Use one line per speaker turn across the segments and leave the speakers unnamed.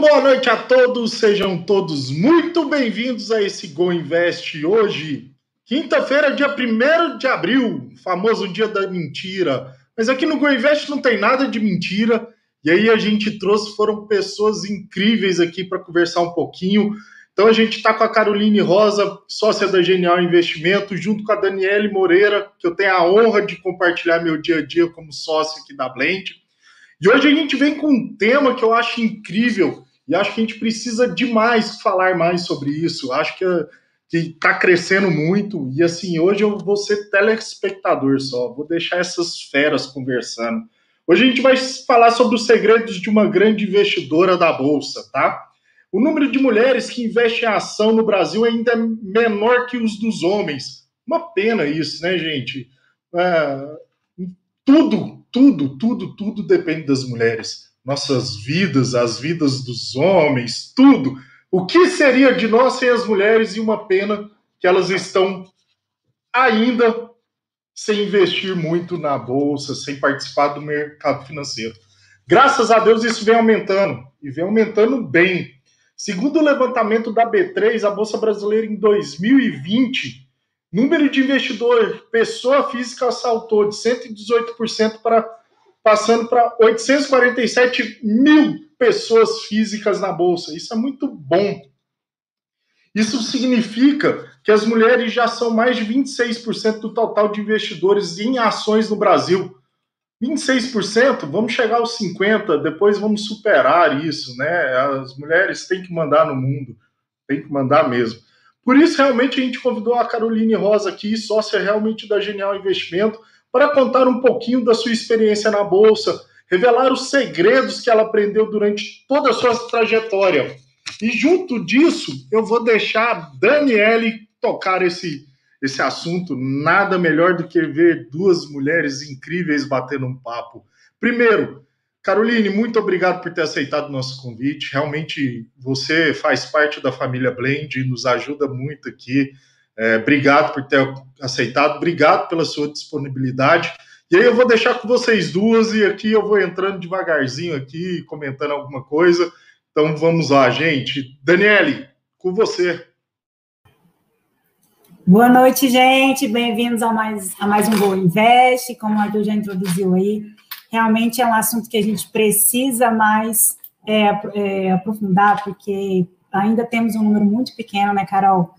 Boa noite a todos, sejam todos muito bem-vindos a esse Go Invest hoje, quinta-feira, dia 1 de abril, famoso dia da mentira. Mas aqui no Go Invest não tem nada de mentira, e aí a gente trouxe, foram pessoas incríveis aqui para conversar um pouquinho. Então a gente está com a Caroline Rosa, sócia da Genial Investimento, junto com a Daniele Moreira, que eu tenho a honra de compartilhar meu dia a dia como sócio aqui da Blend. E hoje a gente vem com um tema que eu acho incrível e acho que a gente precisa demais falar mais sobre isso. Acho que está crescendo muito e assim hoje eu vou ser telespectador só, vou deixar essas feras conversando. Hoje a gente vai falar sobre os segredos de uma grande investidora da bolsa, tá? O número de mulheres que investem em ação no Brasil ainda é menor que os dos homens. Uma pena isso, né, gente? É, tudo tudo, tudo, tudo depende das mulheres. Nossas vidas, as vidas dos homens, tudo. O que seria de nós sem as mulheres? E uma pena que elas estão ainda sem investir muito na bolsa, sem participar do mercado financeiro. Graças a Deus isso vem aumentando e vem aumentando bem. Segundo o levantamento da B3, a bolsa brasileira em 2020 Número de investidor, pessoa física saltou de 118% para passando para 847 mil pessoas físicas na bolsa. Isso é muito bom. Isso significa que as mulheres já são mais de 26% do total de investidores em ações no Brasil. 26%, vamos chegar aos 50%, depois vamos superar isso, né? As mulheres têm que mandar no mundo, tem que mandar mesmo. Por isso, realmente, a gente convidou a Caroline Rosa aqui, sócia realmente da Genial Investimento, para contar um pouquinho da sua experiência na Bolsa, revelar os segredos que ela aprendeu durante toda a sua trajetória. E junto disso, eu vou deixar a Daniele tocar esse, esse assunto. Nada melhor do que ver duas mulheres incríveis batendo um papo. Primeiro, Caroline, muito obrigado por ter aceitado o nosso convite. Realmente você faz parte da família Blend e nos ajuda muito aqui. É, obrigado por ter aceitado, obrigado pela sua disponibilidade. E aí eu vou deixar com vocês duas e aqui eu vou entrando devagarzinho aqui, comentando alguma coisa. Então vamos lá, gente. Daniele, com você.
Boa noite, gente. Bem-vindos a mais, a mais um Boa Invest. Como o Arthur já introduziu aí, realmente é um assunto que a gente precisa mais é, é, aprofundar, porque ainda temos um número muito pequeno, né, Carol?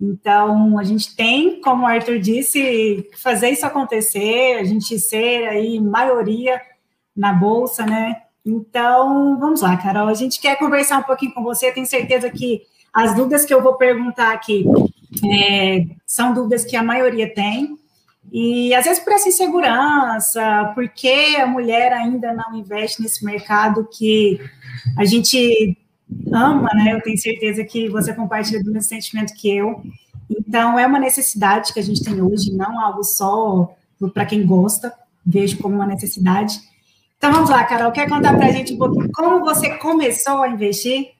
Então, a gente tem, como o Arthur disse, fazer isso acontecer, a gente ser aí maioria na Bolsa, né? Então, vamos lá, Carol. A gente quer conversar um pouquinho com você. Tenho certeza que as dúvidas que eu vou perguntar aqui é, são dúvidas que a maioria tem. E às vezes por essa insegurança, porque a mulher ainda não investe nesse mercado que a gente ama, né? Eu tenho certeza que você compartilha do mesmo sentimento que eu. Então, é uma necessidade que a gente tem hoje, não algo só para quem gosta, vejo como uma necessidade. Então, vamos lá, Carol, quer contar para a gente um pouquinho como você começou a investir?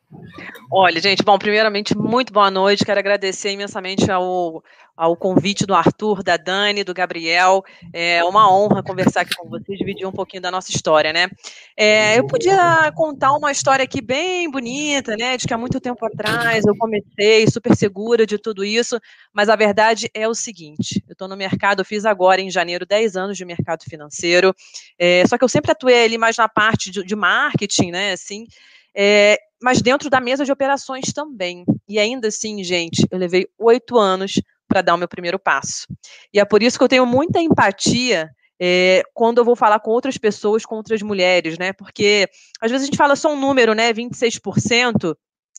Olha, gente, bom, primeiramente, muito boa noite. Quero agradecer imensamente ao, ao convite do Arthur, da Dani, do Gabriel. É uma honra conversar aqui com vocês, dividir um pouquinho da nossa história, né? É, eu podia contar uma história aqui bem bonita, né? De que há muito tempo atrás eu comecei super segura de tudo isso, mas a verdade é o seguinte: eu estou no mercado, eu fiz agora em janeiro 10 anos de mercado financeiro, é, só que eu sempre atuei ali mais na parte de, de marketing, né? Assim. É, mas dentro da mesa de operações também. E ainda assim, gente, eu levei oito anos para dar o meu primeiro passo. E é por isso que eu tenho muita empatia é, quando eu vou falar com outras pessoas, com outras mulheres, né? Porque às vezes a gente fala só um número, né? 26%.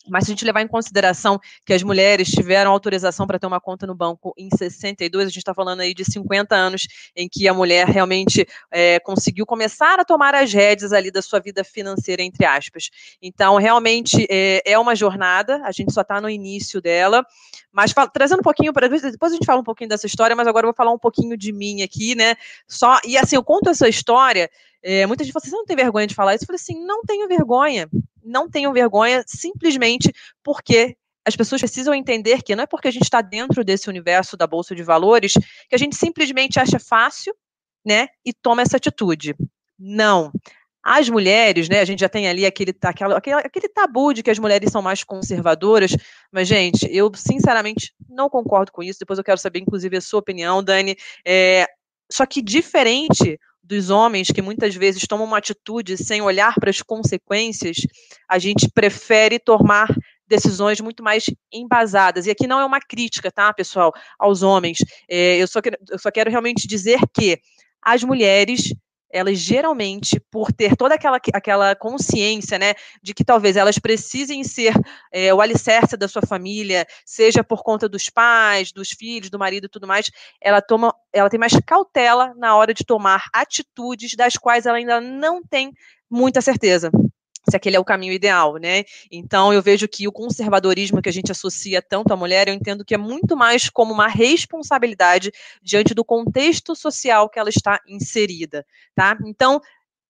Mas se a gente levar em consideração que as mulheres tiveram autorização para ter uma conta no banco em 62, a gente está falando aí de 50 anos em que a mulher realmente é, conseguiu começar a tomar as rédeas ali da sua vida financeira, entre aspas. Então, realmente é, é uma jornada, a gente só está no início dela, mas trazendo um pouquinho para depois a gente fala um pouquinho dessa história, mas agora eu vou falar um pouquinho de mim aqui, né? Só e assim eu conto essa história. É, muita gente fala assim, você não tem vergonha de falar isso? Eu falei assim, não tenho vergonha não tenham vergonha simplesmente porque as pessoas precisam entender que não é porque a gente está dentro desse universo da bolsa de valores que a gente simplesmente acha fácil, né, e toma essa atitude. Não. as mulheres, né, a gente já tem ali aquele, aquele, aquele tabu de que as mulheres são mais conservadoras, mas, gente, eu sinceramente não concordo com isso. Depois eu quero saber, inclusive, a sua opinião, Dani. É, só que diferente dos homens que muitas vezes tomam uma atitude sem olhar para as consequências, a gente prefere tomar decisões muito mais embasadas. E aqui não é uma crítica, tá, pessoal, aos homens. É, eu, só quero, eu só quero realmente dizer que as mulheres elas geralmente, por ter toda aquela, aquela consciência, né, de que talvez elas precisem ser é, o alicerce da sua família, seja por conta dos pais, dos filhos, do marido e tudo mais, ela toma, ela tem mais cautela na hora de tomar atitudes das quais ela ainda não tem muita certeza se aquele é o caminho ideal, né? Então eu vejo que o conservadorismo que a gente associa tanto à mulher, eu entendo que é muito mais como uma responsabilidade diante do contexto social que ela está inserida, tá? Então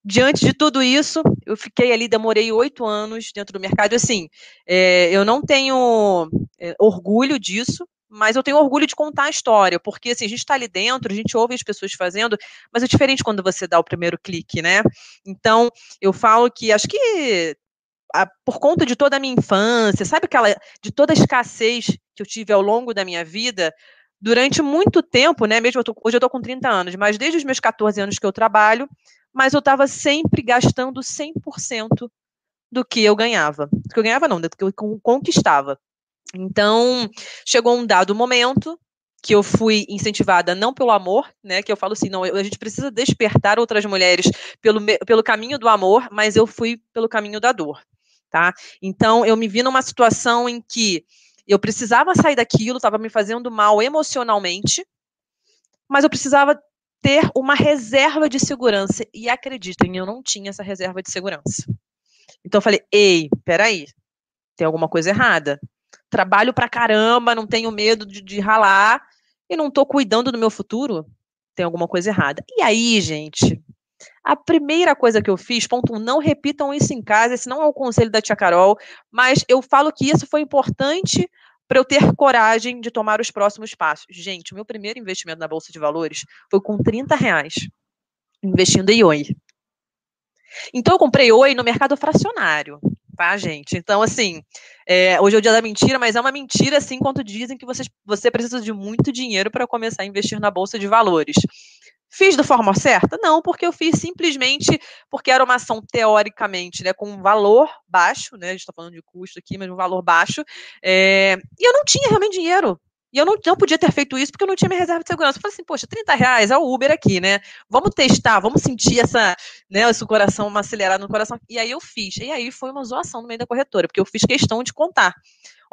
diante de tudo isso, eu fiquei ali, demorei oito anos dentro do mercado. Assim, é, eu não tenho é, orgulho disso, mas eu tenho orgulho de contar a história, porque assim, a gente está ali dentro, a gente ouve as pessoas fazendo, mas é diferente quando você dá o primeiro clique, né? Então, eu falo que acho que a, por conta de toda a minha infância, sabe aquela de toda a escassez que eu tive ao longo da minha vida, durante muito tempo, né? Mesmo eu tô, hoje eu tô com 30 anos, mas desde os meus 14 anos que eu trabalho, mas eu estava sempre gastando 100% do que eu ganhava. Do que eu ganhava não, do que eu conquistava. Então, chegou um dado momento que eu fui incentivada não pelo amor, né, que eu falo assim, não, a gente precisa despertar outras mulheres pelo, pelo caminho do amor, mas eu fui pelo caminho da dor, tá? Então, eu me vi numa situação em que eu precisava sair daquilo, estava me fazendo mal emocionalmente, mas eu precisava ter uma reserva de segurança, e acreditem, eu não tinha essa reserva de segurança. Então, eu falei, ei, peraí, tem alguma coisa errada trabalho pra caramba, não tenho medo de, de ralar e não tô cuidando do meu futuro, tem alguma coisa errada. E aí, gente, a primeira coisa que eu fiz, ponto um, não repitam isso em casa, esse não é o conselho da tia Carol, mas eu falo que isso foi importante para eu ter coragem de tomar os próximos passos. Gente, o meu primeiro investimento na Bolsa de Valores foi com 30 reais, investindo em Oi. Então eu comprei Oi no mercado fracionário tá, gente? Então, assim, é, hoje é o dia da mentira, mas é uma mentira, assim, quanto dizem que você, você precisa de muito dinheiro para começar a investir na Bolsa de Valores. Fiz da forma certa? Não, porque eu fiz simplesmente porque era uma ação teoricamente, né, com um valor baixo, né, a gente está falando de custo aqui, mas um valor baixo, é, e eu não tinha realmente dinheiro e eu não, não podia ter feito isso porque eu não tinha minha reserva de segurança. Eu falei assim, poxa, 30 reais é o Uber aqui, né? Vamos testar, vamos sentir essa, né, esse coração, uma acelerada no coração. E aí eu fiz. E aí foi uma zoação no meio da corretora, porque eu fiz questão de contar.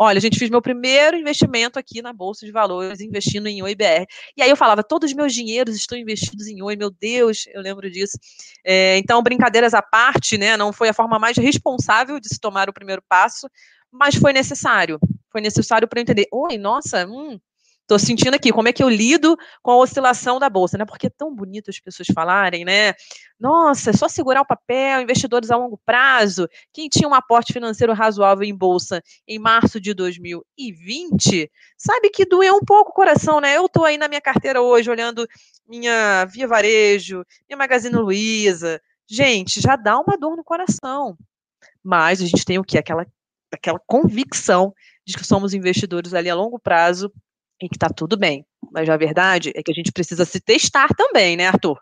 Olha, gente, fiz meu primeiro investimento aqui na Bolsa de Valores, investindo em OIBR. E aí eu falava, todos os meus dinheiros estão investidos em Oi, meu Deus, eu lembro disso. É, então, brincadeiras à parte, né? Não foi a forma mais responsável de se tomar o primeiro passo, mas foi necessário. Foi necessário para eu entender. Oi, nossa, hum, Tô sentindo aqui como é que eu lido com a oscilação da bolsa, né? Porque é tão bonito as pessoas falarem, né? Nossa, é só segurar o papel, investidores a longo prazo. Quem tinha um aporte financeiro razoável em bolsa em março de 2020, sabe que doeu um pouco o coração, né? Eu tô aí na minha carteira hoje olhando minha Via Varejo, minha Magazine Luiza. Gente, já dá uma dor no coração. Mas a gente tem o quê? Aquela aquela convicção de que somos investidores ali a longo prazo e que está tudo bem. Mas a verdade é que a gente precisa se testar também, né, Arthur?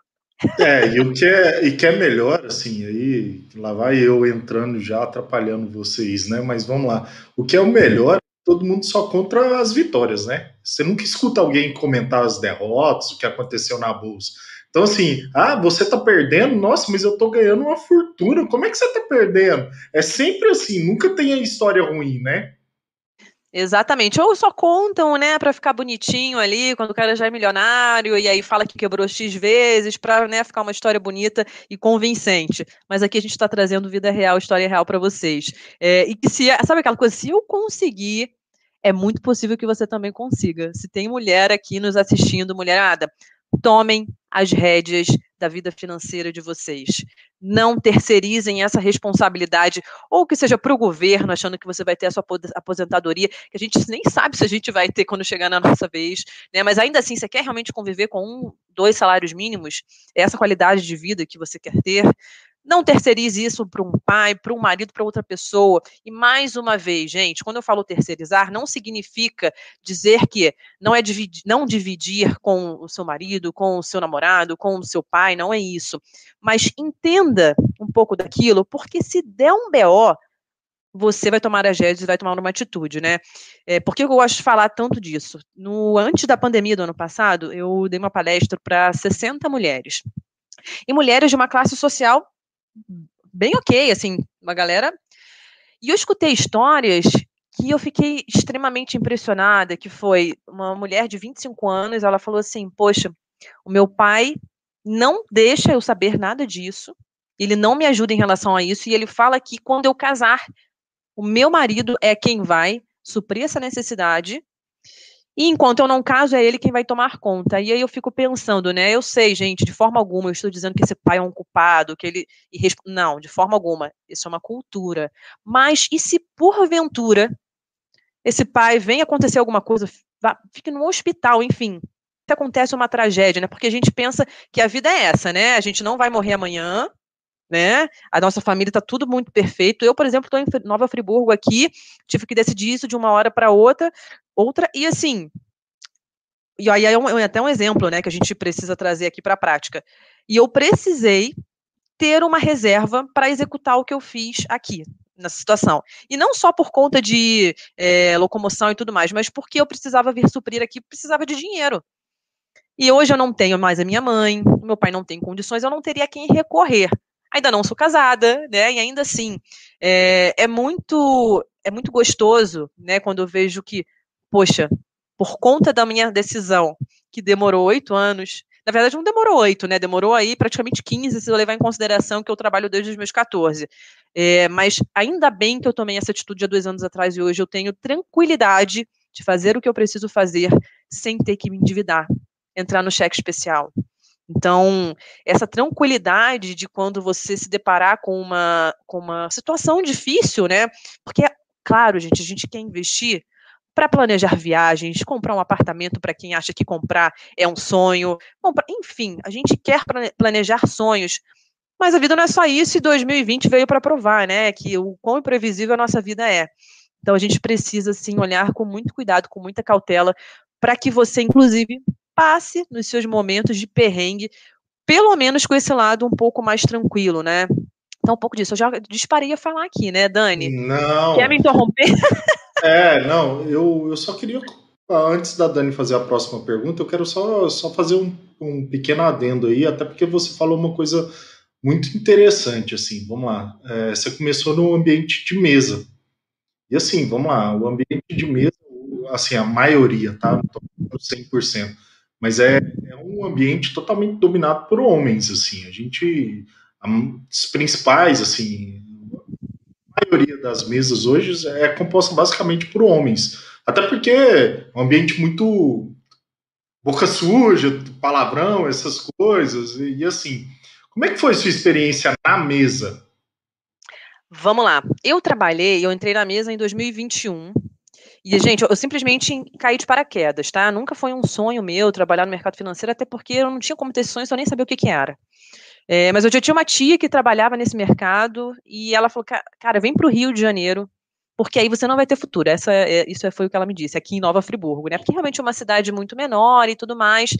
É, e o que é, e que é melhor, assim, aí lá vai eu entrando já, atrapalhando vocês, né? Mas vamos lá. O que é o melhor, todo mundo só contra as vitórias, né? Você nunca escuta alguém comentar as derrotas, o que aconteceu na bolsa. Então, assim, ah, você tá perdendo? Nossa, mas eu tô ganhando uma fortuna. Como é que você tá perdendo? É sempre assim, nunca tem a história ruim, né?
Exatamente. Ou só contam, né, para ficar bonitinho ali, quando o cara já é milionário, e aí fala que quebrou X vezes, para né, ficar uma história bonita e convincente. Mas aqui a gente está trazendo vida real, história real para vocês. É, e que se, sabe aquela coisa, se eu conseguir, é muito possível que você também consiga. Se tem mulher aqui nos assistindo, mulherada, tomem as rédeas da vida financeira de vocês. Não terceirizem essa responsabilidade, ou que seja para o governo, achando que você vai ter a sua aposentadoria, que a gente nem sabe se a gente vai ter quando chegar na nossa vez, né? Mas ainda assim, você quer realmente conviver com um, dois salários mínimos? É essa qualidade de vida que você quer ter? Não terceirize isso para um pai, para um marido, para outra pessoa. E mais uma vez, gente, quando eu falo terceirizar, não significa dizer que não é dividir, não dividir com o seu marido, com o seu namorado, com o seu pai, não é isso. Mas entenda um pouco daquilo, porque se der um BO, você vai tomar as rédeas e vai tomar uma atitude, né? É, por que eu gosto de falar tanto disso? No, antes da pandemia do ano passado, eu dei uma palestra para 60 mulheres. E mulheres de uma classe social bem ok, assim, uma galera. E eu escutei histórias que eu fiquei extremamente impressionada, que foi uma mulher de 25 anos, ela falou assim, poxa, o meu pai não deixa eu saber nada disso, ele não me ajuda em relação a isso, e ele fala que quando eu casar, o meu marido é quem vai suprir essa necessidade, e enquanto eu não caso, é ele quem vai tomar conta. E aí eu fico pensando, né? Eu sei, gente, de forma alguma, eu estou dizendo que esse pai é um culpado, que ele. Não, de forma alguma. Isso é uma cultura. Mas e se porventura esse pai vem acontecer alguma coisa, fique no hospital, enfim. Se acontece uma tragédia, né? Porque a gente pensa que a vida é essa, né? A gente não vai morrer amanhã, né? A nossa família está tudo muito perfeito. Eu, por exemplo, estou em Nova Friburgo aqui, tive que decidir isso de uma hora para outra, outra e assim. E aí é, um, é até um exemplo, né, que a gente precisa trazer aqui para a prática. E eu precisei ter uma reserva para executar o que eu fiz aqui nessa situação. E não só por conta de é, locomoção e tudo mais, mas porque eu precisava vir suprir aqui, precisava de dinheiro. E hoje eu não tenho mais a minha mãe, meu pai não tem condições, eu não teria a quem recorrer ainda não sou casada, né? E ainda assim, é, é muito é muito gostoso, né? Quando eu vejo que, poxa, por conta da minha decisão, que demorou oito anos, na verdade não demorou oito, né? Demorou aí praticamente 15, se eu levar em consideração que eu trabalho desde os meus 14. É, mas ainda bem que eu tomei essa atitude há dois anos atrás e hoje eu tenho tranquilidade de fazer o que eu preciso fazer sem ter que me endividar, entrar no cheque especial, então, essa tranquilidade de quando você se deparar com uma, com uma situação difícil, né? Porque, claro, gente, a gente quer investir para planejar viagens, comprar um apartamento para quem acha que comprar é um sonho, comprar, enfim, a gente quer planejar sonhos. Mas a vida não é só isso e 2020 veio para provar, né, que o quão imprevisível a nossa vida é. Então a gente precisa sim olhar com muito cuidado, com muita cautela, para que você inclusive passe nos seus momentos de perrengue, pelo menos com esse lado um pouco mais tranquilo, né? Então, um pouco disso. Eu já disparei a falar aqui, né, Dani?
Não.
Quer me interromper?
É, não, eu, eu só queria, antes da Dani fazer a próxima pergunta, eu quero só, só fazer um, um pequeno adendo aí, até porque você falou uma coisa muito interessante, assim, vamos lá. É, você começou no ambiente de mesa. E assim, vamos lá, o ambiente de mesa, assim, a maioria, tá? Não tô 100% mas é, é um ambiente totalmente dominado por homens, assim, a gente, as principais, assim, a maioria das mesas hoje é composta basicamente por homens, até porque é um ambiente muito boca suja, palavrão, essas coisas, e, e assim, como é que foi sua experiência na mesa?
Vamos lá. Eu trabalhei, eu entrei na mesa em 2021, e, gente, eu, simplesmente caí de paraquedas, tá? Nunca foi um sonho meu trabalhar no mercado financeiro, até porque eu não tinha como ter sonho, eu nem sabia o que, que era. É, mas eu já tinha uma tia que trabalhava nesse mercado e ela falou: cara, vem para o Rio de Janeiro, porque aí você não vai ter futuro. Essa, é, isso foi o que ela me disse, aqui em Nova Friburgo, né? Porque realmente é uma cidade muito menor e tudo mais.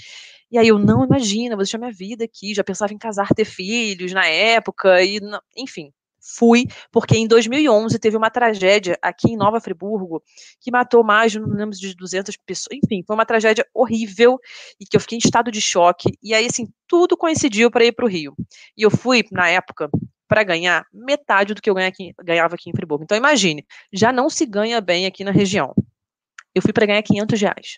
E aí eu não imagina, você tinha minha vida aqui, já pensava em casar, ter filhos na época, e enfim fui, porque em 2011 teve uma tragédia aqui em Nova Friburgo que matou mais, não lembro de 200 pessoas, enfim, foi uma tragédia horrível e que eu fiquei em estado de choque. E aí, assim, tudo coincidiu para ir para o Rio. E eu fui, na época, para ganhar metade do que eu ganhava aqui em Friburgo. Então, imagine, já não se ganha bem aqui na região. Eu fui para ganhar 500 reais.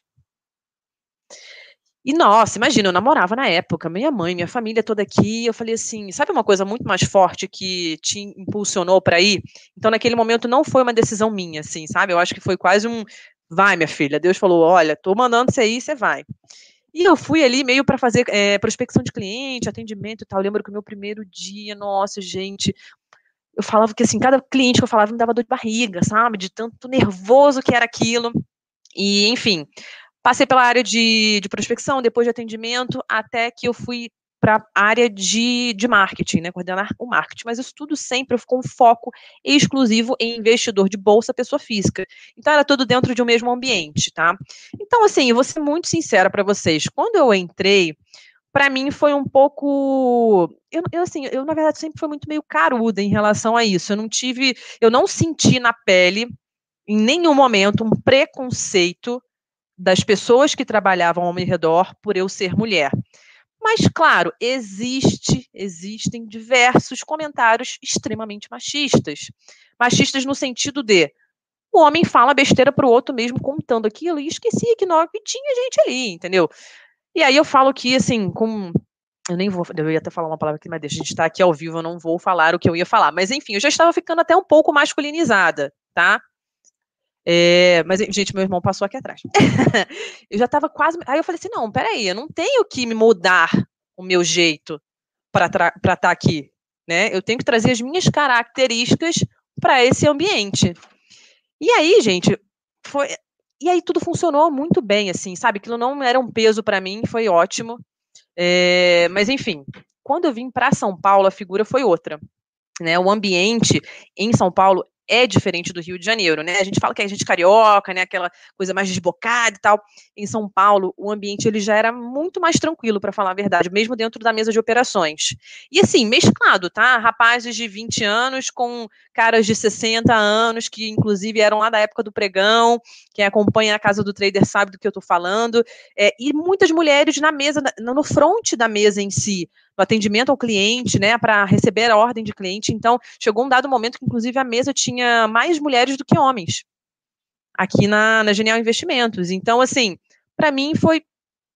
E nossa, imagina, eu namorava na época, minha mãe, minha família toda aqui, eu falei assim, sabe uma coisa muito mais forte que te impulsionou para ir? Então naquele momento não foi uma decisão minha, assim, sabe? Eu acho que foi quase um vai, minha filha. Deus falou, olha, tô mandando você ir, você vai. E eu fui ali meio para fazer é, prospecção de cliente, atendimento e tal. Eu lembro que o meu primeiro dia, nossa, gente, eu falava que assim, cada cliente que eu falava me dava dor de barriga, sabe? De tanto nervoso que era aquilo. E, enfim, Passei pela área de, de prospecção, depois de atendimento, até que eu fui para a área de, de marketing, né, coordenar o marketing, mas isso tudo sempre com foco exclusivo em investidor de bolsa pessoa física. Então era tudo dentro de um mesmo ambiente, tá? Então assim, eu vou ser muito sincera para vocês, quando eu entrei, para mim foi um pouco, eu, eu, assim, eu na verdade sempre fui muito meio caruda em relação a isso. Eu não tive, eu não senti na pele em nenhum momento um preconceito das pessoas que trabalhavam ao meu redor por eu ser mulher. Mas, claro, existe, existem diversos comentários extremamente machistas. Machistas no sentido de o homem fala besteira para o outro mesmo contando aquilo e esquecia que não que tinha gente ali, entendeu? E aí eu falo que, assim, com. Eu nem vou. Eu ia até falar uma palavra aqui, mas deixa, a gente estar tá aqui ao vivo, eu não vou falar o que eu ia falar. Mas, enfim, eu já estava ficando até um pouco masculinizada, tá? É, mas, gente, meu irmão passou aqui atrás. eu já estava quase. Aí eu falei assim: não, peraí, eu não tenho que me mudar o meu jeito para estar tá aqui. Né? Eu tenho que trazer as minhas características para esse ambiente. E aí, gente, foi. E aí tudo funcionou muito bem, assim, sabe? Aquilo não era um peso para mim, foi ótimo. É, mas, enfim, quando eu vim para São Paulo, a figura foi outra. Né, o ambiente em São Paulo é diferente do Rio de Janeiro, né? A gente fala que a gente carioca, né? Aquela coisa mais desbocada e tal. Em São Paulo, o ambiente ele já era muito mais tranquilo, para falar a verdade, mesmo dentro da mesa de operações. E assim, mesclado, tá? Rapazes de 20 anos com caras de 60 anos, que inclusive eram lá da época do pregão, quem acompanha a casa do trader sabe do que eu tô falando, é, e muitas mulheres na mesa, no front da mesa em si, no atendimento ao cliente, né, para receber a ordem de cliente. Então, chegou um dado momento que, inclusive, a mesa tinha mais mulheres do que homens aqui na, na Genial Investimentos. Então, assim, para mim foi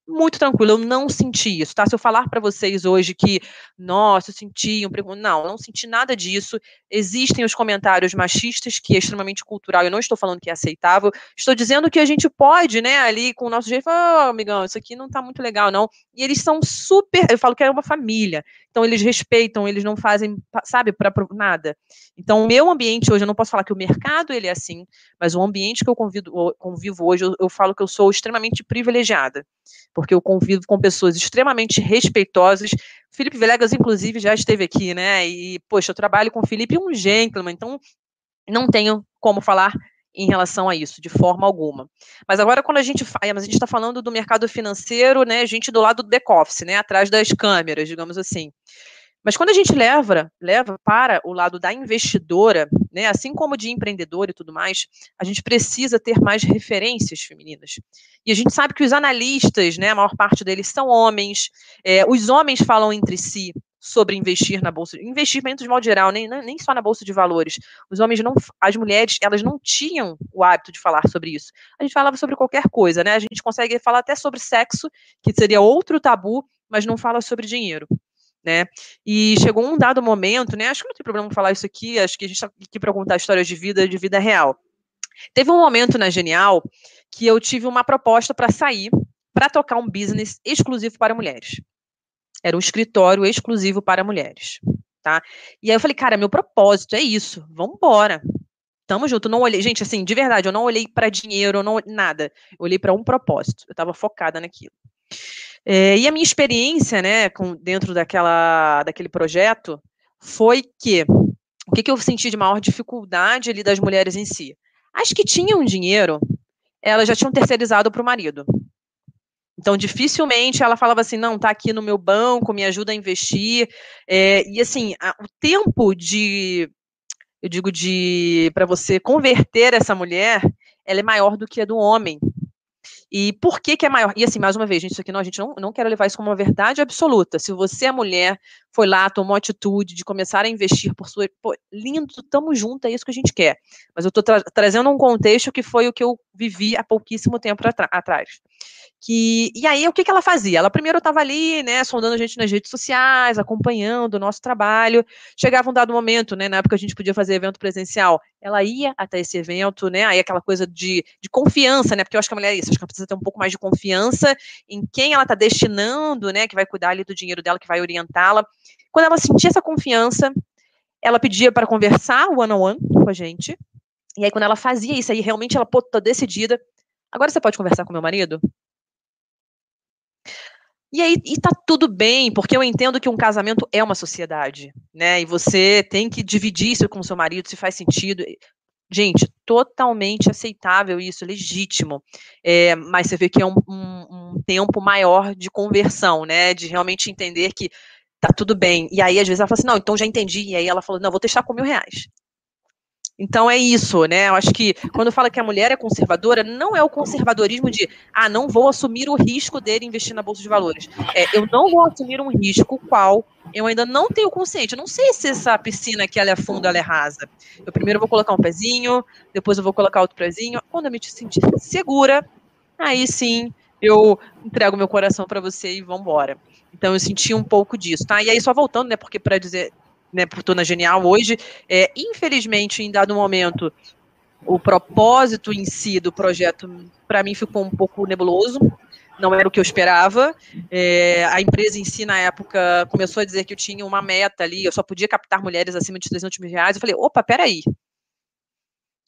muito tranquilo, eu não senti isso, tá? Se eu falar para vocês hoje que, nossa, eu senti um não, não senti nada disso. Existem os comentários machistas, que é extremamente cultural, eu não estou falando que é aceitável, estou dizendo que a gente pode, né, ali com o nosso jeito, falar, oh, amigão, isso aqui não tá muito legal, não. E eles são super, eu falo que é uma família. Então eles respeitam, eles não fazem, sabe, para nada. Então o meu ambiente hoje, eu não posso falar que o mercado ele é assim, mas o ambiente que eu convido, convivo hoje, eu, eu falo que eu sou extremamente privilegiada porque eu convivo com pessoas extremamente respeitosas. Felipe Villegas, inclusive, já esteve aqui, né? E, poxa, eu trabalho com o Felipe, um gentleman, então não tenho como falar em relação a isso, de forma alguma. Mas agora, quando a gente fala, mas a gente está falando do mercado financeiro, né? Gente do lado do back-office, né? Atrás das câmeras, digamos assim. Mas quando a gente leva, leva para o lado da investidora, né, assim como de empreendedor e tudo mais, a gente precisa ter mais referências femininas. E a gente sabe que os analistas, né, a maior parte deles são homens, é, os homens falam entre si sobre investir na bolsa, investimento de modo geral, nem, nem só na bolsa de valores. Os homens não, as mulheres, elas não tinham o hábito de falar sobre isso. A gente falava sobre qualquer coisa, né? A gente consegue falar até sobre sexo, que seria outro tabu, mas não fala sobre dinheiro né? E chegou um dado momento, né? Acho que não tem problema falar isso aqui, acho que a gente está aqui para contar histórias de vida, de vida real. Teve um momento na Genial que eu tive uma proposta para sair, para tocar um business exclusivo para mulheres. Era um escritório exclusivo para mulheres, tá? E aí eu falei, cara, meu propósito é isso, vamos embora. Tamo junto, não olhei, gente, assim, de verdade, eu não olhei para dinheiro, não nada. Eu olhei para um propósito. Eu estava focada naquilo. É, e a minha experiência, né, com, dentro daquela, daquele projeto, foi que o que, que eu senti de maior dificuldade ali das mulheres em si? As que tinham dinheiro, elas já tinham terceirizado para o marido. Então, dificilmente ela falava assim, não, tá aqui no meu banco, me ajuda a investir. É, e assim, a, o tempo de, eu digo, de para você converter essa mulher, ela é maior do que a do homem. E por que, que é maior? E assim, mais uma vez, gente, isso aqui não, a gente não, não quer levar isso como uma verdade absoluta. Se você é mulher, foi lá, tomou atitude de começar a investir por sua. Pô, lindo, tamo junto, é isso que a gente quer. Mas eu estou tra trazendo um contexto que foi o que eu vivi há pouquíssimo tempo atrás. Que, e aí, o que, que ela fazia? Ela primeiro estava ali, né, sondando a gente nas redes sociais, acompanhando o nosso trabalho. Chegava um dado momento, né, na época a gente podia fazer evento presencial, ela ia até esse evento, né, aí aquela coisa de, de confiança, né, porque eu acho que a mulher é isso, acho que ela precisa ter um pouco mais de confiança em quem ela está destinando, né, que vai cuidar ali do dinheiro dela, que vai orientá-la. Quando ela sentia essa confiança, ela pedia para conversar one-on-one -on -one com a gente. E aí, quando ela fazia isso, aí realmente ela, pô, tá decidida. Agora você pode conversar com meu marido? E aí, e tá tudo bem, porque eu entendo que um casamento é uma sociedade, né? E você tem que dividir isso com seu marido, se faz sentido. Gente, totalmente aceitável isso, legítimo. É, mas você vê que é um, um, um, tempo maior de conversão, né? De realmente entender que tá tudo bem. E aí, às vezes, ela fala assim, não, então já entendi. E aí ela falou, não, vou testar com mil reais. Então é isso, né? Eu acho que quando fala que a mulher é conservadora, não é o conservadorismo de ah, não vou assumir o risco dele investir na bolsa de valores. É, eu não vou assumir um risco qual eu ainda não tenho consciente. Eu não sei se essa piscina aqui ela é funda ela é rasa. Eu primeiro vou colocar um pezinho, depois eu vou colocar outro pezinho. Quando eu me sentir segura, aí sim eu entrego meu coração para você e vamos embora. Então eu senti um pouco disso, tá? E aí só voltando, né? Porque para dizer né, por Tona Genial hoje. É, infelizmente, em dado momento, o propósito em si do projeto, para mim, ficou um pouco nebuloso. Não era o que eu esperava. É, a empresa em si, na época, começou a dizer que eu tinha uma meta ali, eu só podia captar mulheres acima de 300 mil reais. Eu falei, opa, peraí,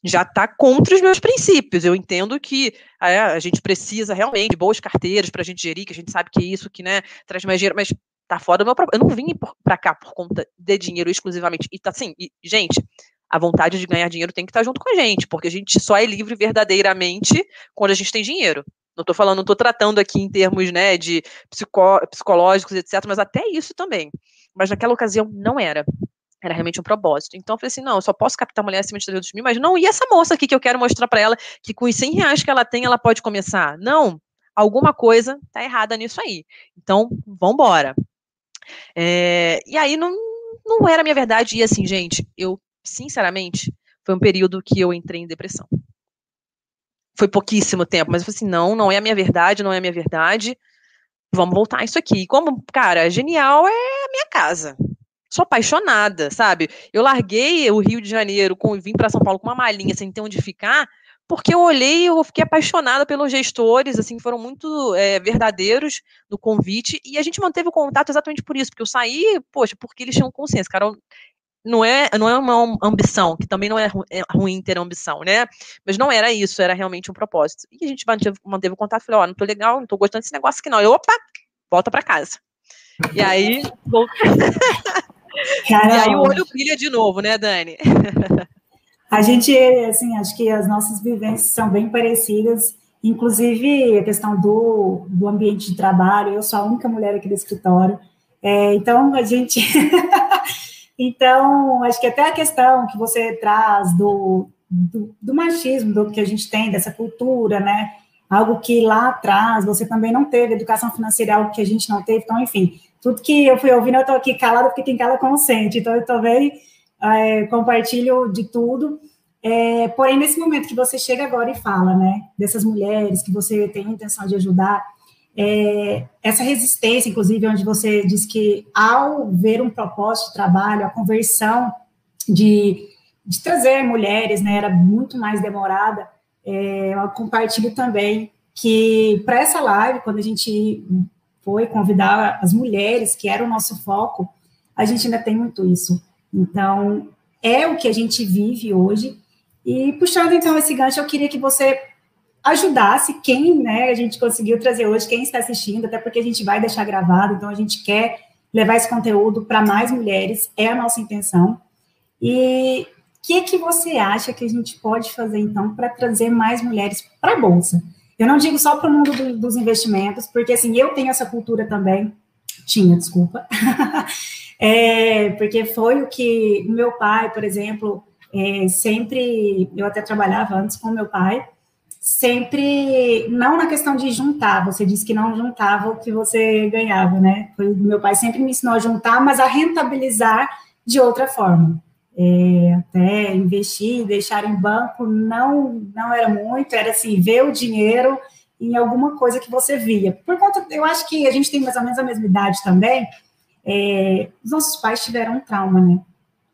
já está contra os meus princípios. Eu entendo que é, a gente precisa realmente de boas carteiras para a gente gerir, que a gente sabe que é isso que né, traz mais dinheiro, mas tá fora do meu Eu não vim para cá por conta de dinheiro exclusivamente. E tá assim, e, gente, a vontade de ganhar dinheiro tem que estar tá junto com a gente, porque a gente só é livre verdadeiramente quando a gente tem dinheiro. Não estou falando, não estou tratando aqui em termos né, de psicó psicológicos, etc., mas até isso também. Mas naquela ocasião não era. Era realmente um propósito. Então eu falei assim: não, eu só posso captar mulher acima de 300 mil, mas não, e essa moça aqui que eu quero mostrar para ela que com os 100 reais que ela tem, ela pode começar? Não, alguma coisa tá errada nisso aí. Então, vamos embora. É, e aí não, não era a minha verdade. E assim, gente, eu, sinceramente, foi um período que eu entrei em depressão. Foi pouquíssimo tempo, mas eu falei assim: não, não é a minha verdade, não é a minha verdade. Vamos voltar a isso aqui. E como, cara, genial é a minha casa. Sou apaixonada, sabe? Eu larguei o Rio de Janeiro, com, vim para São Paulo com uma malinha sem ter onde ficar, porque eu olhei e eu fiquei apaixonada pelos gestores, assim, foram muito é, verdadeiros no convite, e a gente manteve o contato exatamente por isso, porque eu saí, poxa, porque eles tinham consciência, cara, não é, não é uma ambição, que também não é, é ruim ter ambição, né, mas não era isso, era realmente um propósito, e a gente manteve, manteve o contato, falei, ó, oh, não tô legal, não tô gostando desse negócio aqui não, eu, opa, volta para casa, e aí, e aí o olho brilha de novo, né, Dani?
A gente, assim, acho que as nossas vivências são bem parecidas, inclusive a questão do, do ambiente de trabalho. Eu sou a única mulher aqui do escritório, é, então a gente. então, acho que até a questão que você traz do, do, do, machismo, do que a gente tem, dessa cultura, né? Algo que lá atrás você também não teve, educação financeira, algo que a gente não teve. Então, enfim, tudo que eu fui ouvindo, eu estou aqui calada, porque quem cala consente. Então, eu também é, compartilho de tudo. É, porém, nesse momento que você chega agora e fala, né, dessas mulheres que você tem a intenção de ajudar, é, essa resistência, inclusive, onde você diz que ao ver um propósito de trabalho, a conversão de, de trazer mulheres, né, era muito mais demorada, é, eu compartilho também que para essa live, quando a gente foi convidar as mulheres, que era o nosso foco, a gente ainda tem muito isso. Então, é o que a gente vive hoje. E puxando então esse gancho, eu queria que você ajudasse quem, né, a gente conseguiu trazer hoje, quem está assistindo, até porque a gente vai deixar gravado, então a gente quer levar esse conteúdo para mais mulheres, é a nossa intenção. E o que, que você acha que a gente pode fazer, então, para trazer mais mulheres para a Bolsa? Eu não digo só para o mundo do, dos investimentos, porque, assim, eu tenho essa cultura também, tinha, desculpa, É, porque foi o que meu pai, por exemplo, é, sempre, eu até trabalhava antes com meu pai, sempre, não na questão de juntar, você disse que não juntava o que você ganhava, né? Foi, meu pai sempre me ensinou a juntar, mas a rentabilizar de outra forma. É, até investir, deixar em banco, não, não era muito, era assim, ver o dinheiro em alguma coisa que você via. Por conta, eu acho que a gente tem mais ou menos a mesma idade também, é, os nossos pais tiveram um trauma, né?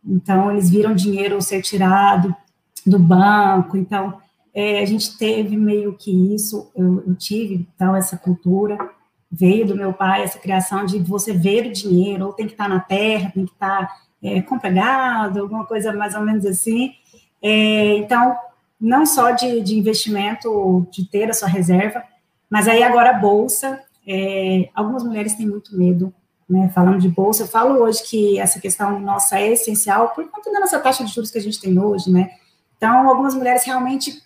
Então, eles viram dinheiro ser tirado do banco, então, é, a gente teve meio que isso, eu, eu, tive, então, essa cultura, veio do meu pai, essa criação de você ver o dinheiro, ou tem que estar na terra, tem que estar é, compregado, alguma coisa mais ou menos assim. É, então, não só de, de investimento, de ter a sua reserva, mas aí agora a bolsa, É, algumas mulheres têm muito medo, né, falando de bolsa. Eu falo hoje que essa questão nossa é essencial por conta da nossa taxa de juros que a gente tem hoje, né? Então, algumas mulheres realmente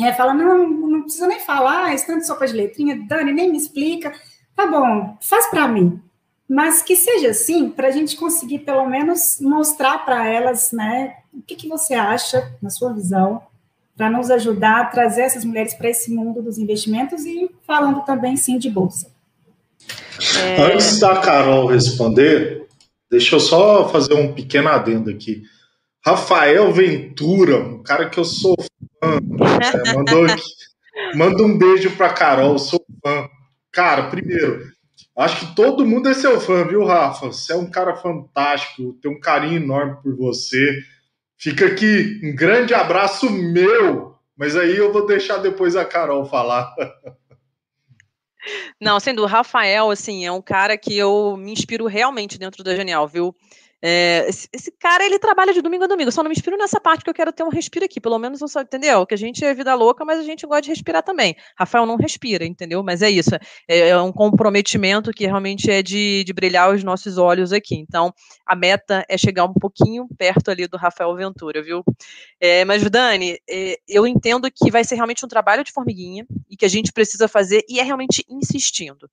é, falam, não, não precisa nem falar, esse tanto sopa de letrinha, Dani, nem me explica. Tá bom, faz para mim. Mas que seja assim, para a gente conseguir, pelo menos, mostrar para elas, né, o que, que você acha, na sua visão, para nos ajudar a trazer essas mulheres para esse mundo dos investimentos e falando também, sim, de bolsa.
É... Antes da Carol responder, deixa eu só fazer um pequeno adendo aqui. Rafael Ventura, um cara que eu sou fã, é, mandou aqui, manda um beijo para Carol, sou fã. Cara, primeiro, Acho que todo mundo é seu fã, viu, Rafa? Você é um cara fantástico, tem um carinho enorme por você. Fica aqui um grande abraço meu, mas aí eu vou deixar depois a Carol falar.
Não, sendo o Rafael, assim, é um cara que eu me inspiro realmente dentro da Genial, viu? É, esse, esse, cara, ele trabalha de domingo a domingo. Eu só não me inspiro nessa parte que eu quero ter um respiro aqui. Pelo menos, você entendeu? Que a gente é vida louca, mas a gente gosta de respirar também. Rafael não respira, entendeu? Mas é isso. É, é um comprometimento que realmente é de, de, brilhar os nossos olhos aqui. Então, a meta é chegar um pouquinho perto ali do Rafael Ventura, viu? É, mas, Dani, é, eu entendo que vai ser realmente um trabalho de formiguinha e que a gente precisa fazer e é realmente insistindo.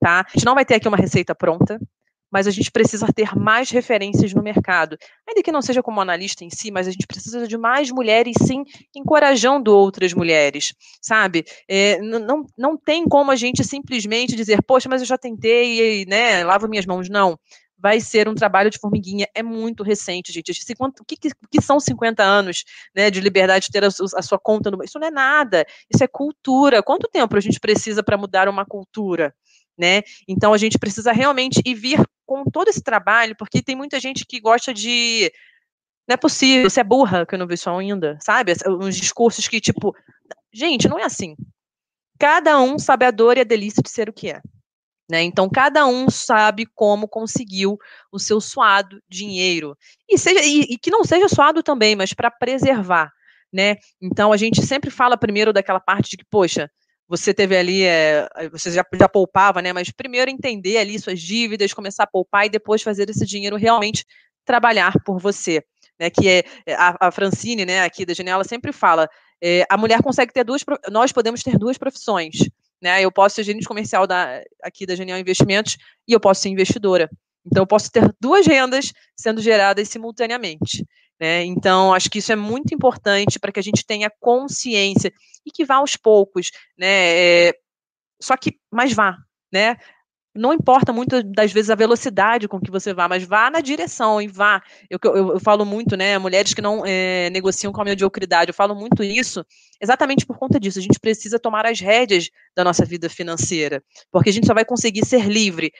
Tá? A gente não vai ter aqui uma receita pronta, mas a gente precisa ter mais referências no mercado. Ainda que não seja como analista em si, mas a gente precisa de mais mulheres, sim, encorajando outras mulheres, sabe? É, não, não tem como a gente simplesmente dizer, poxa, mas eu já tentei, né, lavo minhas mãos. Não vai ser um trabalho de formiguinha. É muito recente, gente. O que, que, são 50 anos né, de liberdade de ter a, a, sua conta no. Isso não é nada. Isso é cultura. Quanto tempo a gente precisa para mudar uma cultura? Né? Então a gente precisa realmente ir vir com todo esse trabalho, porque tem muita gente que gosta de não é possível, você é burra que eu não vi isso ainda, sabe? Uns discursos que, tipo, gente, não é assim. Cada um sabe a dor e a delícia de ser o que é. Né? Então, cada um sabe como conseguiu o seu suado dinheiro. E, seja, e, e que não seja suado também, mas para preservar. Né? Então, a gente sempre fala primeiro daquela parte de que, poxa, você teve ali, é, você já, já poupava, né? Mas primeiro entender ali suas dívidas, começar a poupar e depois fazer esse dinheiro realmente trabalhar por você. Né, que é, é a, a Francine, né, aqui da Janela, sempre fala: é, a mulher consegue ter duas, nós podemos ter duas profissões. Né? Eu posso ser gerente comercial da, aqui da Genial Investimentos e eu posso ser investidora. Então, eu posso ter duas rendas sendo geradas simultaneamente. Né? Então, acho que isso é muito importante para que a gente tenha consciência e que vá aos poucos, né? É, só que, mas vá, né? Não importa muito das vezes a velocidade com que você vá, mas vá na direção e vá. Eu, eu, eu falo muito, né? Mulheres que não é, negociam com a mediocridade, eu falo muito isso exatamente por conta disso. A gente precisa tomar as rédeas da nossa vida financeira, porque a gente só vai conseguir ser livre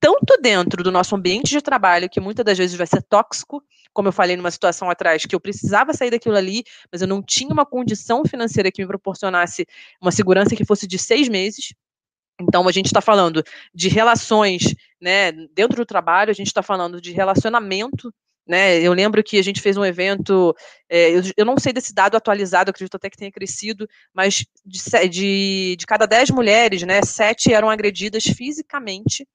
tanto dentro do nosso ambiente de trabalho, que muitas das vezes vai ser tóxico, como eu falei numa situação atrás, que eu precisava sair daquilo ali, mas eu não tinha uma condição financeira que me proporcionasse uma segurança que fosse de seis meses. Então, a gente está falando de relações, né, dentro do trabalho, a gente está falando de relacionamento, né, eu lembro que a gente fez um evento, é, eu, eu, não sei desse dado atualizado, acredito até que tenha crescido, mas de, de, de cada dez mulheres, né, sete eram agredidas fisicamente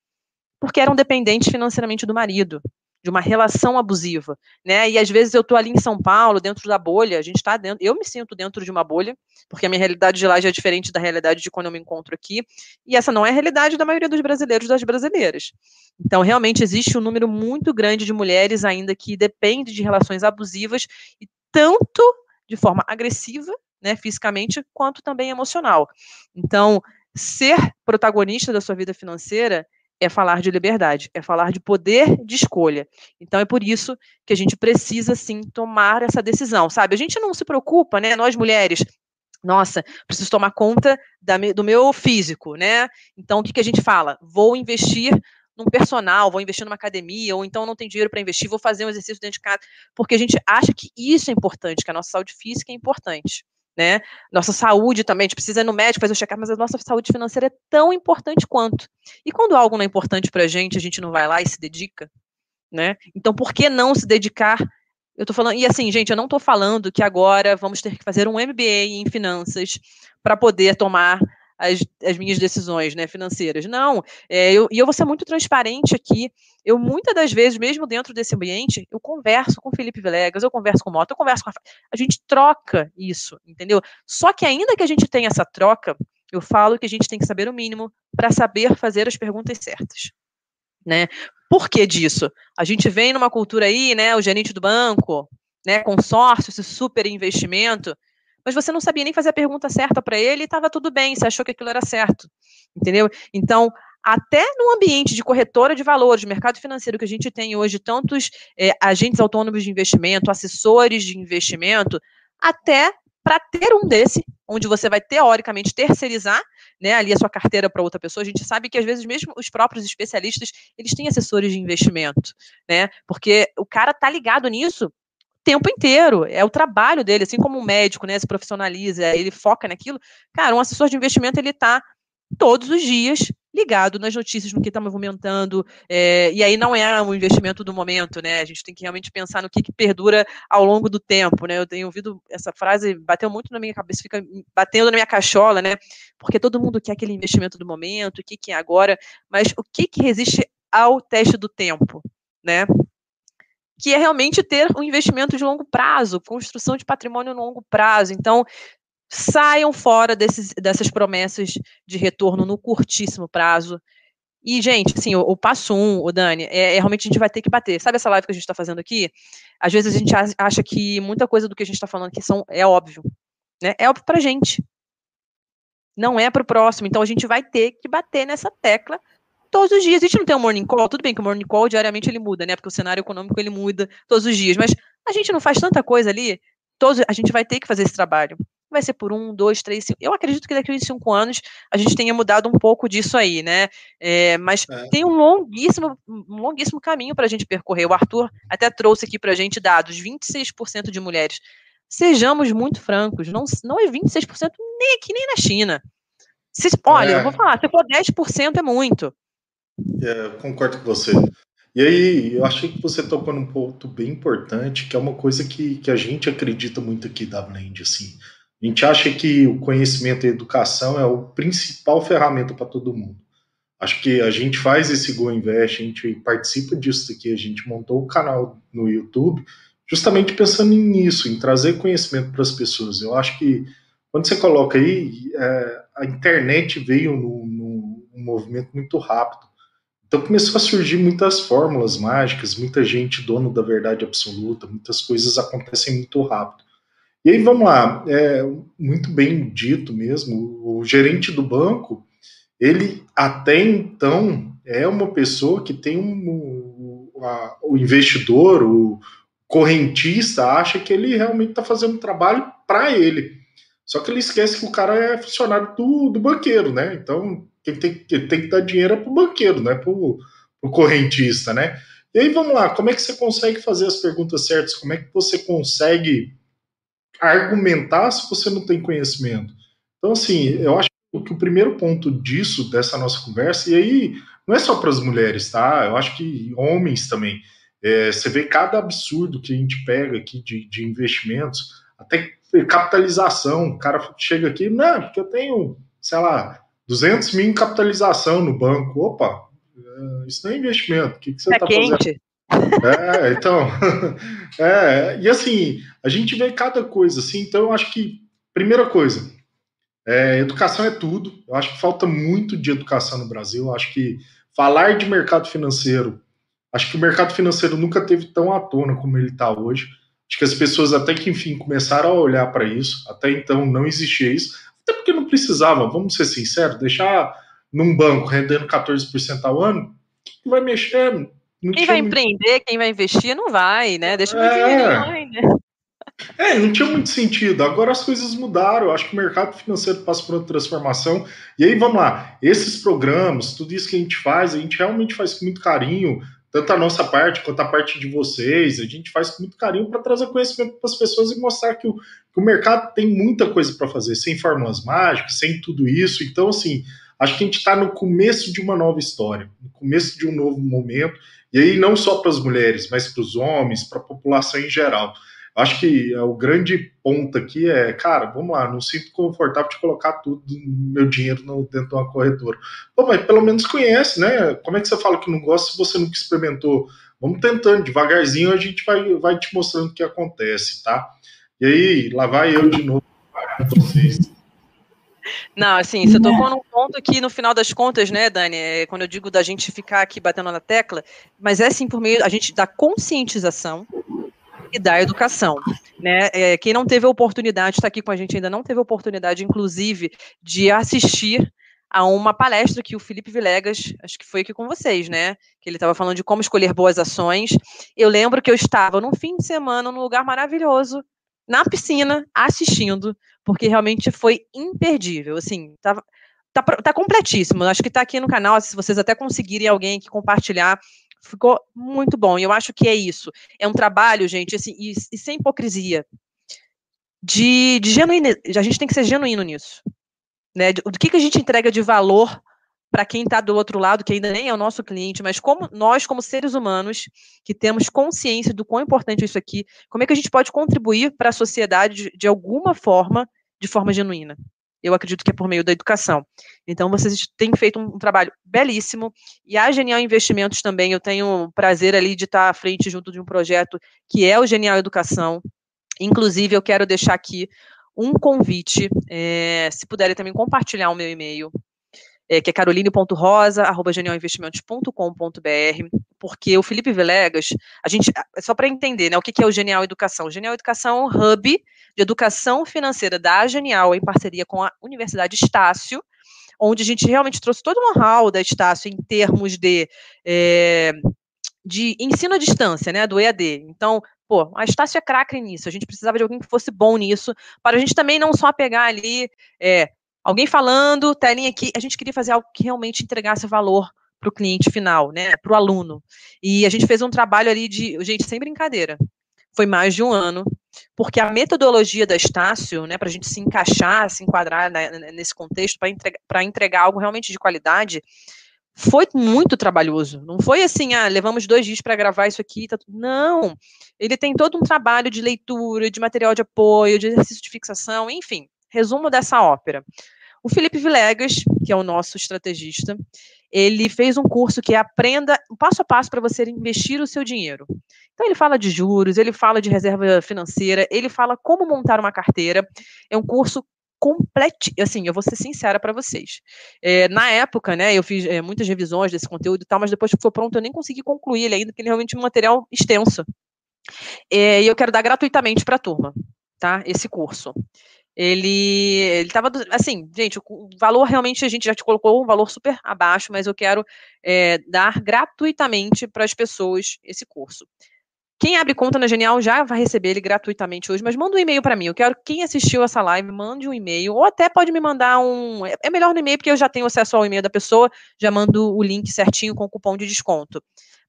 porque eram dependentes financeiramente do marido, de uma relação abusiva, né? E às vezes eu estou ali em São Paulo, dentro da bolha, a gente está dentro, eu me sinto dentro de uma bolha, porque a minha realidade de lá já é diferente da realidade de quando eu me encontro aqui, e essa não é a realidade da maioria dos brasileiros das brasileiras. Então, realmente existe um número muito grande de mulheres ainda que dependem de relações abusivas e tanto de forma agressiva, né, fisicamente, quanto também emocional. Então, ser protagonista da sua vida financeira é falar de liberdade, é falar de poder de escolha. Então é por isso que a gente precisa sim tomar essa decisão, sabe? A gente não se preocupa, né? Nós mulheres, nossa, preciso tomar conta da, do meu físico, né? Então o que, que a gente fala? Vou investir num personal, vou investir numa academia, ou então não tem dinheiro para investir, vou fazer um exercício dentro de casa, porque a gente acha que isso é importante, que a nossa saúde física é importante né? Nossa saúde também, a gente precisa ir no médico fazer o check-up, mas a nossa saúde financeira é tão importante quanto. E quando algo não é importante para a gente, a gente não vai lá e se dedica, né? Então, por que não se dedicar? Eu tô falando, e assim, gente, eu não estou falando que agora vamos ter que fazer um MBA em finanças para poder tomar as, as minhas decisões né, financeiras. Não, é, eu, e eu vou ser muito transparente aqui. Eu, muitas das vezes, mesmo dentro desse ambiente, eu converso com o Felipe Villegas, eu converso com o Mota, eu converso com a. A gente troca isso, entendeu? Só que ainda que a gente tenha essa troca, eu falo que a gente tem que saber o mínimo para saber fazer as perguntas certas. Né? Por que disso? A gente vem numa cultura aí, né, o gerente do banco, né, consórcio, esse super investimento, mas você não sabia nem fazer a pergunta certa para ele e estava tudo bem, você achou que aquilo era certo, entendeu? Então, até no ambiente de corretora de valores, de mercado financeiro que a gente tem hoje, tantos é, agentes autônomos de investimento, assessores de investimento, até para ter um desse, onde você vai teoricamente terceirizar, né, ali a sua carteira para outra pessoa. A gente sabe que às vezes mesmo os próprios especialistas, eles têm assessores de investimento, né? Porque o cara tá ligado nisso tempo inteiro, é o trabalho dele, assim como um médico, né, se profissionaliza, ele foca naquilo. Cara, um assessor de investimento ele tá todos os dias ligado nas notícias, no que está movimentando, é, e aí não é um investimento do momento, né? A gente tem que realmente pensar no que, que, perdura ao longo do tempo, né? Eu tenho ouvido essa frase, bateu muito na minha cabeça, fica batendo na minha cachola, né? Porque todo mundo quer aquele investimento do momento, o que, que é agora, mas o que, que resiste ao teste do tempo, né? Que é realmente ter um investimento de longo prazo, construção de patrimônio no longo prazo. Então, saiam fora desses, dessas promessas de retorno no curtíssimo prazo. E, gente, assim, o, o passo um, o Dani, é, é, realmente a gente vai ter que bater. Sabe essa live que a gente está fazendo aqui? Às vezes a gente acha que muita coisa do que a gente está falando aqui são, é óbvio. Né? É óbvio para gente. Não é para o próximo. Então a gente vai ter que bater nessa tecla todos os dias. A gente não tem um morning call, tudo bem que o morning call diariamente ele muda, né? Porque o cenário econômico ele muda todos os dias. Mas a gente não faz tanta coisa ali. Todos, a gente vai ter que fazer esse trabalho vai ser por um, dois, três, cinco. Eu acredito que daqui a cinco anos a gente tenha mudado um pouco disso aí, né? É, mas é. tem um longuíssimo, um longuíssimo caminho para a gente percorrer. O Arthur até trouxe aqui para a gente dados: 26% de mulheres. Sejamos muito francos, não, não é 26% nem aqui nem na China. Se, olha, é. eu vou falar, se for 10% é muito.
É, concordo com você. E aí, eu achei que você tocou num ponto bem importante, que é uma coisa que, que a gente acredita muito aqui da Blend, assim. A gente acha que o conhecimento e a educação é o principal ferramenta para todo mundo. Acho que a gente faz esse Go Invest, a gente participa disso aqui, a gente montou o canal no YouTube justamente pensando nisso, em trazer conhecimento para as pessoas. Eu acho que quando você coloca aí, é, a internet veio num movimento muito rápido. Então começou a surgir muitas fórmulas mágicas, muita gente dono da verdade absoluta, muitas coisas acontecem muito rápido. E aí, vamos lá, é, muito bem dito mesmo, o gerente do banco, ele até então é uma pessoa que tem um, a, o investidor, o correntista, acha que ele realmente está fazendo um trabalho para ele. Só que ele esquece que o cara é funcionário do, do banqueiro, né? Então, tem, quem tem que dar dinheiro para o banqueiro, não é para o correntista, né? E aí, vamos lá, como é que você consegue fazer as perguntas certas? Como é que você consegue argumentar se você não tem conhecimento. Então, assim, eu acho que o primeiro ponto disso, dessa nossa conversa, e aí não é só para as mulheres, tá? Eu acho que homens também. É, você vê cada absurdo que a gente pega aqui de, de investimentos, até capitalização. O cara chega aqui, não, porque eu tenho, sei lá, 200 mil em capitalização no banco. Opa, é, isso não é investimento. O que, que você está é fazendo? É, então. é, e assim, a gente vê cada coisa, assim, então eu acho que, primeira coisa, é, educação é tudo. Eu acho que falta muito de educação no Brasil. Eu acho que falar de mercado financeiro, acho que o mercado financeiro nunca teve tão à tona como ele está hoje. Acho que as pessoas até que enfim começaram a olhar para isso. Até então não existia isso, até porque não precisava. Vamos ser sinceros, deixar num banco rendendo 14% ao ano, que vai mexer
não quem vai empreender, quem vai investir, não vai, né? Deixa o é... né?
É, não tinha muito sentido. Agora as coisas mudaram. Eu acho que o mercado financeiro passa por uma transformação. E aí, vamos lá. Esses programas, tudo isso que a gente faz, a gente realmente faz com muito carinho, tanto a nossa parte quanto a parte de vocês. A gente faz com muito carinho para trazer conhecimento para as pessoas e mostrar que o, que o mercado tem muita coisa para fazer, sem fórmulas mágicas, sem tudo isso. Então, assim, acho que a gente está no começo de uma nova história, no começo de um novo momento. E aí, não só para as mulheres, mas para os homens, para a população em geral. Acho que é o grande ponto aqui é, cara, vamos lá, não sinto confortável de colocar tudo meu dinheiro no, dentro de uma corretora. Pô, mas pelo menos conhece, né? Como é que você fala que não gosta se você nunca experimentou? Vamos tentando, devagarzinho a gente vai, vai te mostrando o que acontece, tá? E aí, lá vai eu de novo para vocês.
Não, assim, você tocou num ponto que, no final das contas, né, Dani, é, quando eu digo da gente ficar aqui batendo na tecla, mas é assim por meio a gente da conscientização e da educação, né? É, quem não teve a oportunidade, está aqui com a gente ainda não teve a oportunidade, inclusive, de assistir a uma palestra que o Felipe Vilegas, acho que foi aqui com vocês, né? Que ele estava falando de como escolher boas ações. Eu lembro que eu estava num fim de semana num lugar maravilhoso, na piscina, assistindo, porque realmente foi imperdível. Assim, tava, tá, tá completíssimo. Acho que está aqui no canal, se vocês até conseguirem alguém que compartilhar, ficou muito bom. E eu acho que é isso. É um trabalho, gente, assim, e, e sem hipocrisia. De, de genuíno, a gente tem que ser genuíno nisso. Né? Do que, que a gente entrega de valor para quem está do outro lado, que ainda nem é o nosso cliente, mas como nós, como seres humanos, que temos consciência do quão importante é isso aqui, como é que a gente pode contribuir para a sociedade de, de alguma forma, de forma genuína? Eu acredito que é por meio da educação. Então, vocês têm feito um, trabalho belíssimo. E a Genial Investimentos também, eu tenho o prazer ali de estar à frente junto de um projeto que é o Genial Educação. Inclusive, eu quero deixar aqui um convite, é, se puderem também compartilhar o meu e-mail, é, que é caroline.rosa.genialinvestimentos.com.br, porque o Felipe Vilegas, a gente, só para entender, né, o que, que é o Genial Educação? O Genial Educação é um hub de educação financeira da Genial, em parceria com a Universidade Estácio, onde a gente realmente trouxe todo o know-how da Estácio em termos de, é, de ensino à distância, né, do EAD. Então, pô, a Estácio é craque nisso, a gente precisava de alguém que fosse bom nisso, para a gente também não só pegar ali é, Alguém falando, telinha aqui, a gente queria fazer algo que realmente entregasse valor para o cliente final, né, para o aluno. E a gente fez um trabalho ali de, gente, sem brincadeira, foi mais de um ano, porque a metodologia da Estácio, né, para a gente se encaixar, se enquadrar né, nesse contexto, para entregar, entregar algo realmente de qualidade, foi muito trabalhoso. Não foi assim, ah, levamos dois dias para gravar isso aqui. Tá... Não. Ele tem todo um trabalho de leitura, de material de apoio, de exercício de fixação, enfim. Resumo dessa ópera. O Felipe Vilegas, que é o nosso estrategista, ele fez um curso que é Aprenda passo a passo para você investir o seu dinheiro. Então, ele fala de juros, ele fala de reserva financeira, ele fala como montar uma carteira. É um curso completo. Assim, eu vou ser sincera para vocês. É, na época, né, eu fiz é, muitas revisões desse conteúdo e tal, mas depois que foi pronto, eu nem consegui concluir ele ainda, porque ele é realmente é um material extenso. É, e eu quero dar gratuitamente para a turma, tá? Esse curso ele ele estava assim, gente, o valor realmente a gente já te colocou um valor super abaixo, mas eu quero é, dar gratuitamente para as pessoas esse curso. Quem abre conta na Genial já vai receber ele gratuitamente hoje, mas manda um e-mail para mim. Eu quero quem assistiu essa live, mande um e-mail, ou até pode me mandar um. É, é melhor no e-mail, porque eu já tenho acesso ao e-mail da pessoa, já mando o link certinho com o cupom de desconto.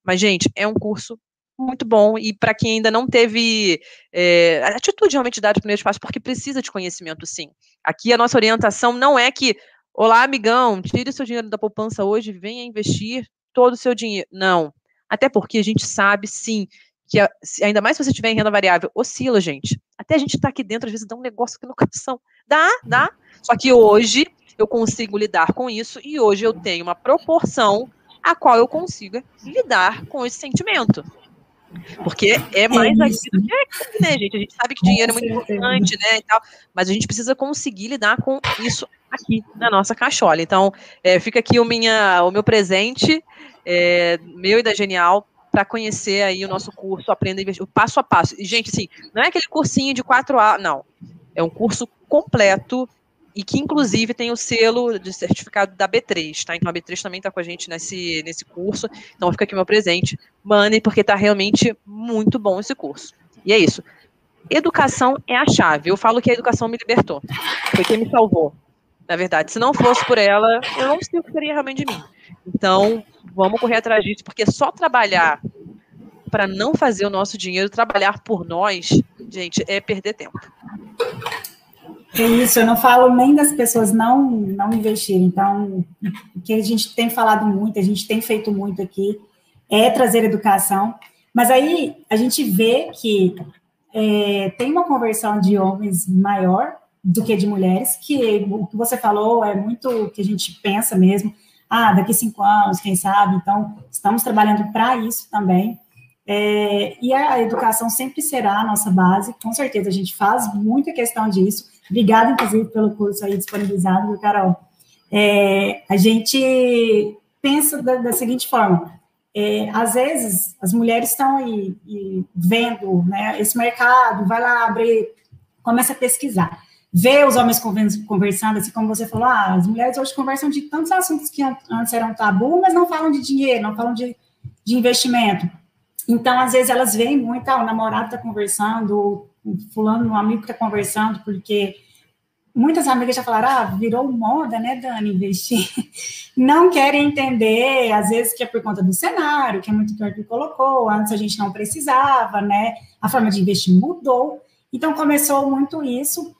Mas, gente, é um curso muito bom. E para quem ainda não teve é, atitude realmente de dar os primeiros passos, porque precisa de conhecimento, sim. Aqui a nossa orientação não é que, olá, amigão, tire o seu dinheiro da poupança hoje, venha investir todo o seu dinheiro. Não. Até porque a gente sabe, sim, que a, ainda mais se você tiver em renda variável, oscila, gente. Até a gente tá aqui dentro, às vezes dá um negócio aqui no coração. Dá, dá. Só que hoje eu consigo lidar com isso e hoje eu tenho uma proporção a qual eu consiga lidar com esse sentimento. Porque é, é mais é aqui do que aqui, né, gente? A gente sabe que dinheiro é muito importante, né, e tal, mas a gente precisa conseguir lidar com isso aqui na nossa cachola. Então, é, fica aqui o, minha, o meu presente, é, meu e da Genial, para conhecer aí o nosso curso Aprenda a Investir, o passo a passo. E, gente, assim, não é aquele cursinho de quatro a não. É um curso completo e que inclusive tem o selo de certificado da B3, tá? Então a B3 também está com a gente nesse, nesse curso. Então fica aqui meu presente. Mane, porque está realmente muito bom esse curso. E é isso. Educação é a chave. Eu falo que a educação me libertou. Foi quem me salvou. Na verdade, se não fosse por ela, eu não sei o que seria realmente de mim. Então, vamos correr atrás disso, porque só trabalhar para não fazer o nosso dinheiro, trabalhar por nós, gente, é perder tempo.
É isso, eu não falo nem das pessoas não, não investirem. Então, o que a gente tem falado muito, a gente tem feito muito aqui, é trazer educação. Mas aí a gente vê que é, tem uma conversão de homens maior do que de mulheres, que o que você falou é muito o que a gente pensa mesmo. Ah, daqui cinco anos, quem sabe? Então, estamos trabalhando para isso também. É, e a educação sempre será a nossa base, com certeza a gente faz muita questão disso. Obrigada, inclusive, pelo curso aí disponibilizado, Carol? É, a gente pensa da, da seguinte forma: é, às vezes as mulheres estão aí, aí vendo né, esse mercado, vai lá abrir, começa a pesquisar, vê os homens conversando, assim como você falou, ah, as mulheres hoje conversam de tantos assuntos que antes eram tabu, mas não falam de dinheiro, não falam de, de investimento. Então, às vezes, elas veem muito, ah, o namorado está conversando, fulano, um amigo está conversando, porque muitas amigas já falaram, ah, virou moda, né, Dani, investir. Não querem entender, às vezes, que é por conta do cenário, que é muito que colocou, antes a gente não precisava, né, a forma de investir mudou. Então, começou muito isso.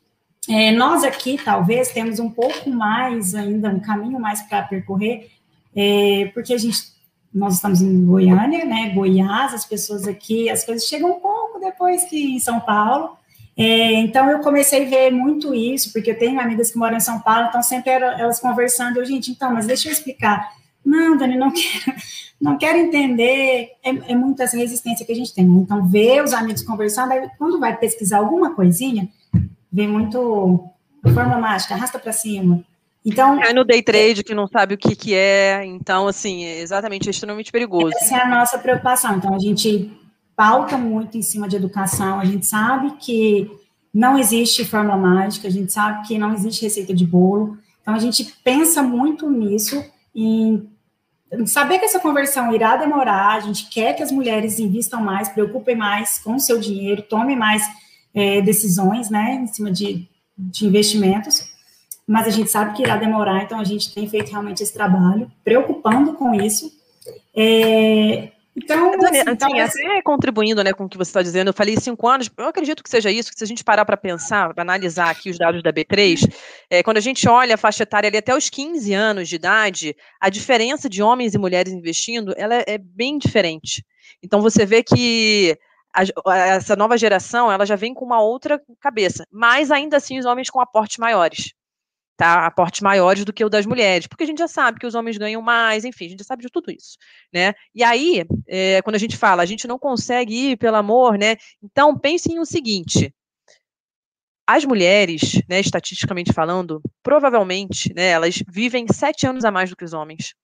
É, nós aqui, talvez, temos um pouco mais ainda, um caminho mais para percorrer, é, porque a gente nós estamos em Goiânia, né, Goiás, as pessoas aqui, as coisas chegam pouco depois que em São Paulo, é, então eu comecei a ver muito isso, porque eu tenho amigas que moram em São Paulo, então sempre era, elas conversando, eu, gente, então, mas deixa eu explicar. Não, Dani, não quero, não quero entender, é, é muita essa resistência que a gente tem. Então, ver os amigos conversando, aí quando vai pesquisar alguma coisinha, vem muito forma mágica, arrasta para cima.
Então, Cai no day trade que não sabe o que, que é, então, assim, é exatamente, é extremamente perigoso.
Essa é a nossa preocupação. Então, a gente pauta muito em cima de educação, a gente sabe que não existe fórmula mágica, a gente sabe que não existe receita de bolo, então a gente pensa muito nisso, em saber que essa conversão irá demorar, a gente quer que as mulheres invistam mais, preocupem mais com o seu dinheiro, tomem mais é, decisões, né, em cima de, de investimentos, mas a gente sabe que irá demorar, então a gente tem feito realmente esse trabalho, preocupando com isso. É,
então, Dani, assim, assim, até contribuindo né, com o que você está dizendo, eu falei cinco anos, eu acredito que seja isso, que se a gente parar para pensar, para analisar aqui os dados da B3, é, quando a gente olha a faixa etária ali até os 15 anos de idade, a diferença de homens e mulheres investindo, ela é, é bem diferente. Então, você vê que a, essa nova geração, ela já vem com uma outra cabeça, mas ainda assim os homens com aportes maiores tá? Aportes maiores do que o das mulheres, porque a gente já sabe que os homens ganham mais, enfim, a gente já sabe de tudo isso, né? E aí, é, quando a gente fala, a gente não consegue ir pelo amor, né? Então, pensem o seguinte, as mulheres, né, estatisticamente falando, provavelmente, né, elas vivem sete anos a mais do que os homens.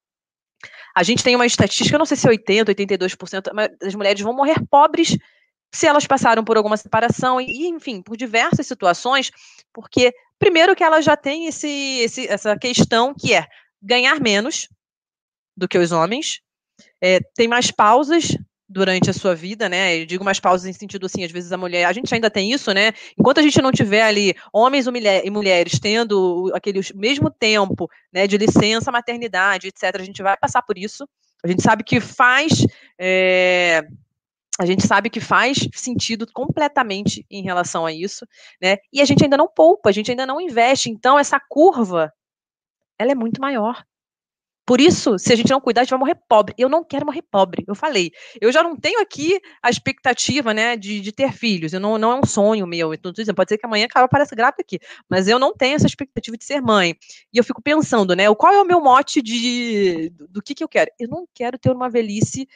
A gente tem uma estatística, eu não sei se é 80%, 82%, mas as mulheres vão morrer pobres se elas passaram por alguma separação, e, enfim, por diversas situações, porque Primeiro que ela já tem esse, esse, essa questão que é ganhar menos do que os homens, é, tem mais pausas durante a sua vida, né? Eu digo mais pausas em sentido assim, às vezes a mulher, a gente ainda tem isso, né? Enquanto a gente não tiver ali homens e mulheres tendo aquele mesmo tempo, né, de licença, maternidade, etc, a gente vai passar por isso. A gente sabe que faz é, a gente sabe que faz sentido completamente em relação a isso, né? E a gente ainda não poupa, a gente ainda não investe. Então, essa curva, ela é muito maior. Por isso, se a gente não cuidar, a gente vai morrer pobre. Eu não quero morrer pobre. Eu falei. Eu já não tenho aqui a expectativa, né, de, de ter filhos. Eu não, não é um sonho meu. Eu tô dizendo, pode ser que amanhã a Carol apareça grávida aqui. Mas eu não tenho essa expectativa de ser mãe. E eu fico pensando, né, qual é o meu mote de, do, do que, que eu quero? Eu não quero ter uma velhice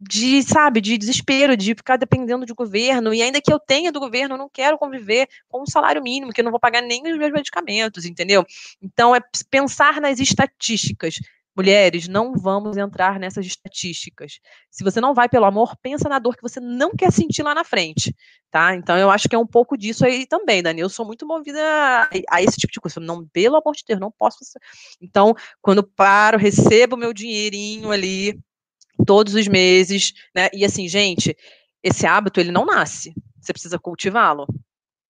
de, sabe, de desespero, de ficar dependendo de governo, e ainda que eu tenha do governo, eu não quero conviver com um salário mínimo, que eu não vou pagar nem os meus medicamentos, entendeu? Então, é pensar nas estatísticas. Mulheres, não vamos entrar nessas estatísticas. Se você não vai pelo amor, pensa na dor que você não quer sentir lá na frente, tá? Então, eu acho que é um pouco disso aí também, Dani. Eu sou muito movida a, esse tipo de coisa. Não, pelo amor de Deus, não posso. Então, quando paro, recebo meu dinheirinho ali, todos os meses, né? E assim, gente, esse hábito ele não nasce. Você precisa cultivá-lo,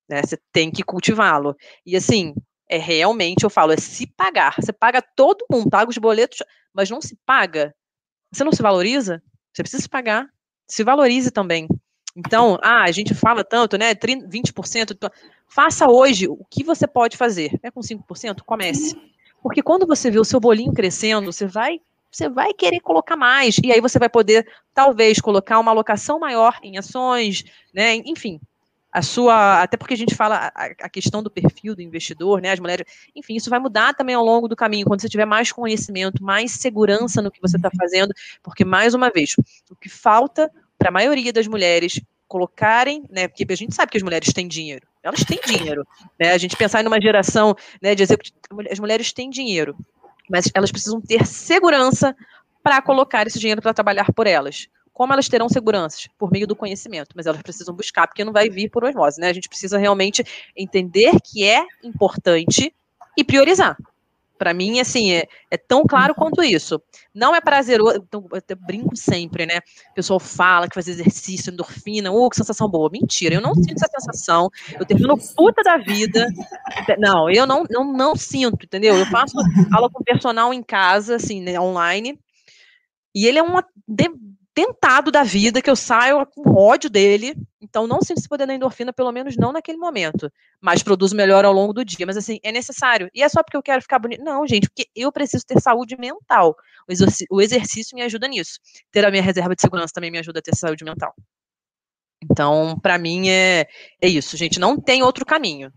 né? Você tem que cultivá-lo. E assim, é realmente, eu falo, é se pagar. Você paga todo mundo, paga os boletos, mas não se paga. Você não se valoriza? Você precisa se pagar. Se valorize também. Então, ah, a gente fala tanto, né? 30, 20%. Faça hoje o que você pode fazer. É com 5%? Comece. Porque quando você vê o seu bolinho crescendo, você vai você vai querer colocar mais. E aí você vai poder, talvez, colocar uma alocação maior em ações, né? Enfim, a sua, até porque a gente fala a, a, questão do perfil do investidor, né, as mulheres, enfim, isso vai mudar também ao longo do caminho, quando você tiver mais conhecimento, mais segurança no que você está fazendo, porque, mais uma vez, o que falta para a maioria das mulheres colocarem, né, porque a gente sabe que as mulheres têm dinheiro, elas têm dinheiro, né, a gente pensar em uma geração, né, de executivos, as mulheres têm dinheiro, mas elas precisam ter segurança para colocar esse dinheiro para trabalhar por elas. Como elas terão seguranças? Por meio do conhecimento, mas elas precisam buscar, porque não vai vir por osmose, né? A gente precisa realmente entender que é importante e priorizar. Para mim, assim, é, é, tão claro quanto isso. Não é prazeroso, então, eu brinco sempre, né? O pessoal fala que fazer exercício, endorfina, uh, que sensação boa. Mentira, eu não sinto essa sensação. Eu termino puta da vida. Não, eu não, não, não sinto, entendeu? Eu faço aula com personal em casa, assim, né, online, e ele é um tentado da vida, que eu saio com ódio dele, então não sinto esse poder da endorfina, pelo menos não naquele momento, mas produzo melhor ao longo do dia, mas assim, é necessário, e é só porque eu quero ficar bonito, não, gente, porque eu preciso ter saúde mental, o exercício, o exercício me ajuda nisso, ter a minha reserva de segurança também me ajuda a ter saúde mental. Então, para mim é, é isso, gente, não tem outro caminho.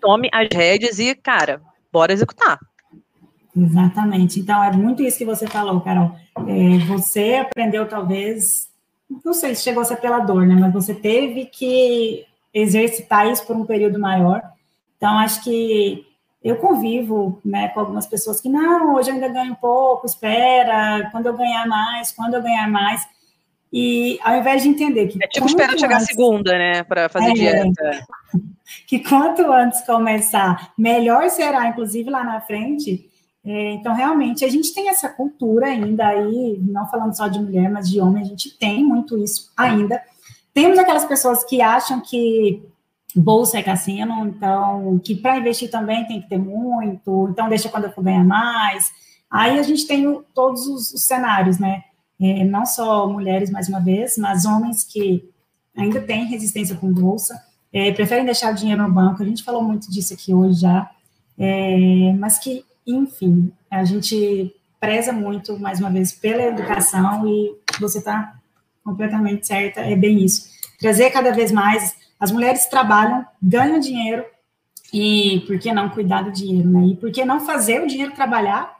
Tome as rédeas e, cara, bora executar.
Exatamente. Então, é muito isso que você falou, Carol. É, você aprendeu, talvez, não sei se chegou a ser pela dor, né? Mas você teve que exercitar isso por um período maior. Então, acho que eu convivo né, com algumas pessoas que, não, hoje eu ainda ganho pouco, espera, quando eu ganhar mais, quando eu ganhar mais. E ao invés de entender que.
É tipo esperar chegar a segunda, né, para fazer é, dieta.
Que quanto antes começar, melhor será, inclusive lá na frente então, realmente, a gente tem essa cultura ainda aí, não falando só de mulher, mas de homem, a gente tem muito isso ainda. Temos aquelas pessoas que acham que bolsa é cassino, então, que para investir também tem que ter muito, então deixa quando eu for ganhar mais. Aí a gente tem o, todos os, os, cenários, né? É, não só mulheres, mais uma vez, mas homens que ainda têm resistência com bolsa, é, preferem deixar o dinheiro no banco, a gente falou muito disso aqui hoje já, é, mas que enfim, a gente preza muito, mais uma vez, pela educação e você está completamente certa, é bem isso. Trazer cada vez mais, as mulheres trabalham, ganham dinheiro, e por que não cuidar do dinheiro, né? E por que não fazer o dinheiro trabalhar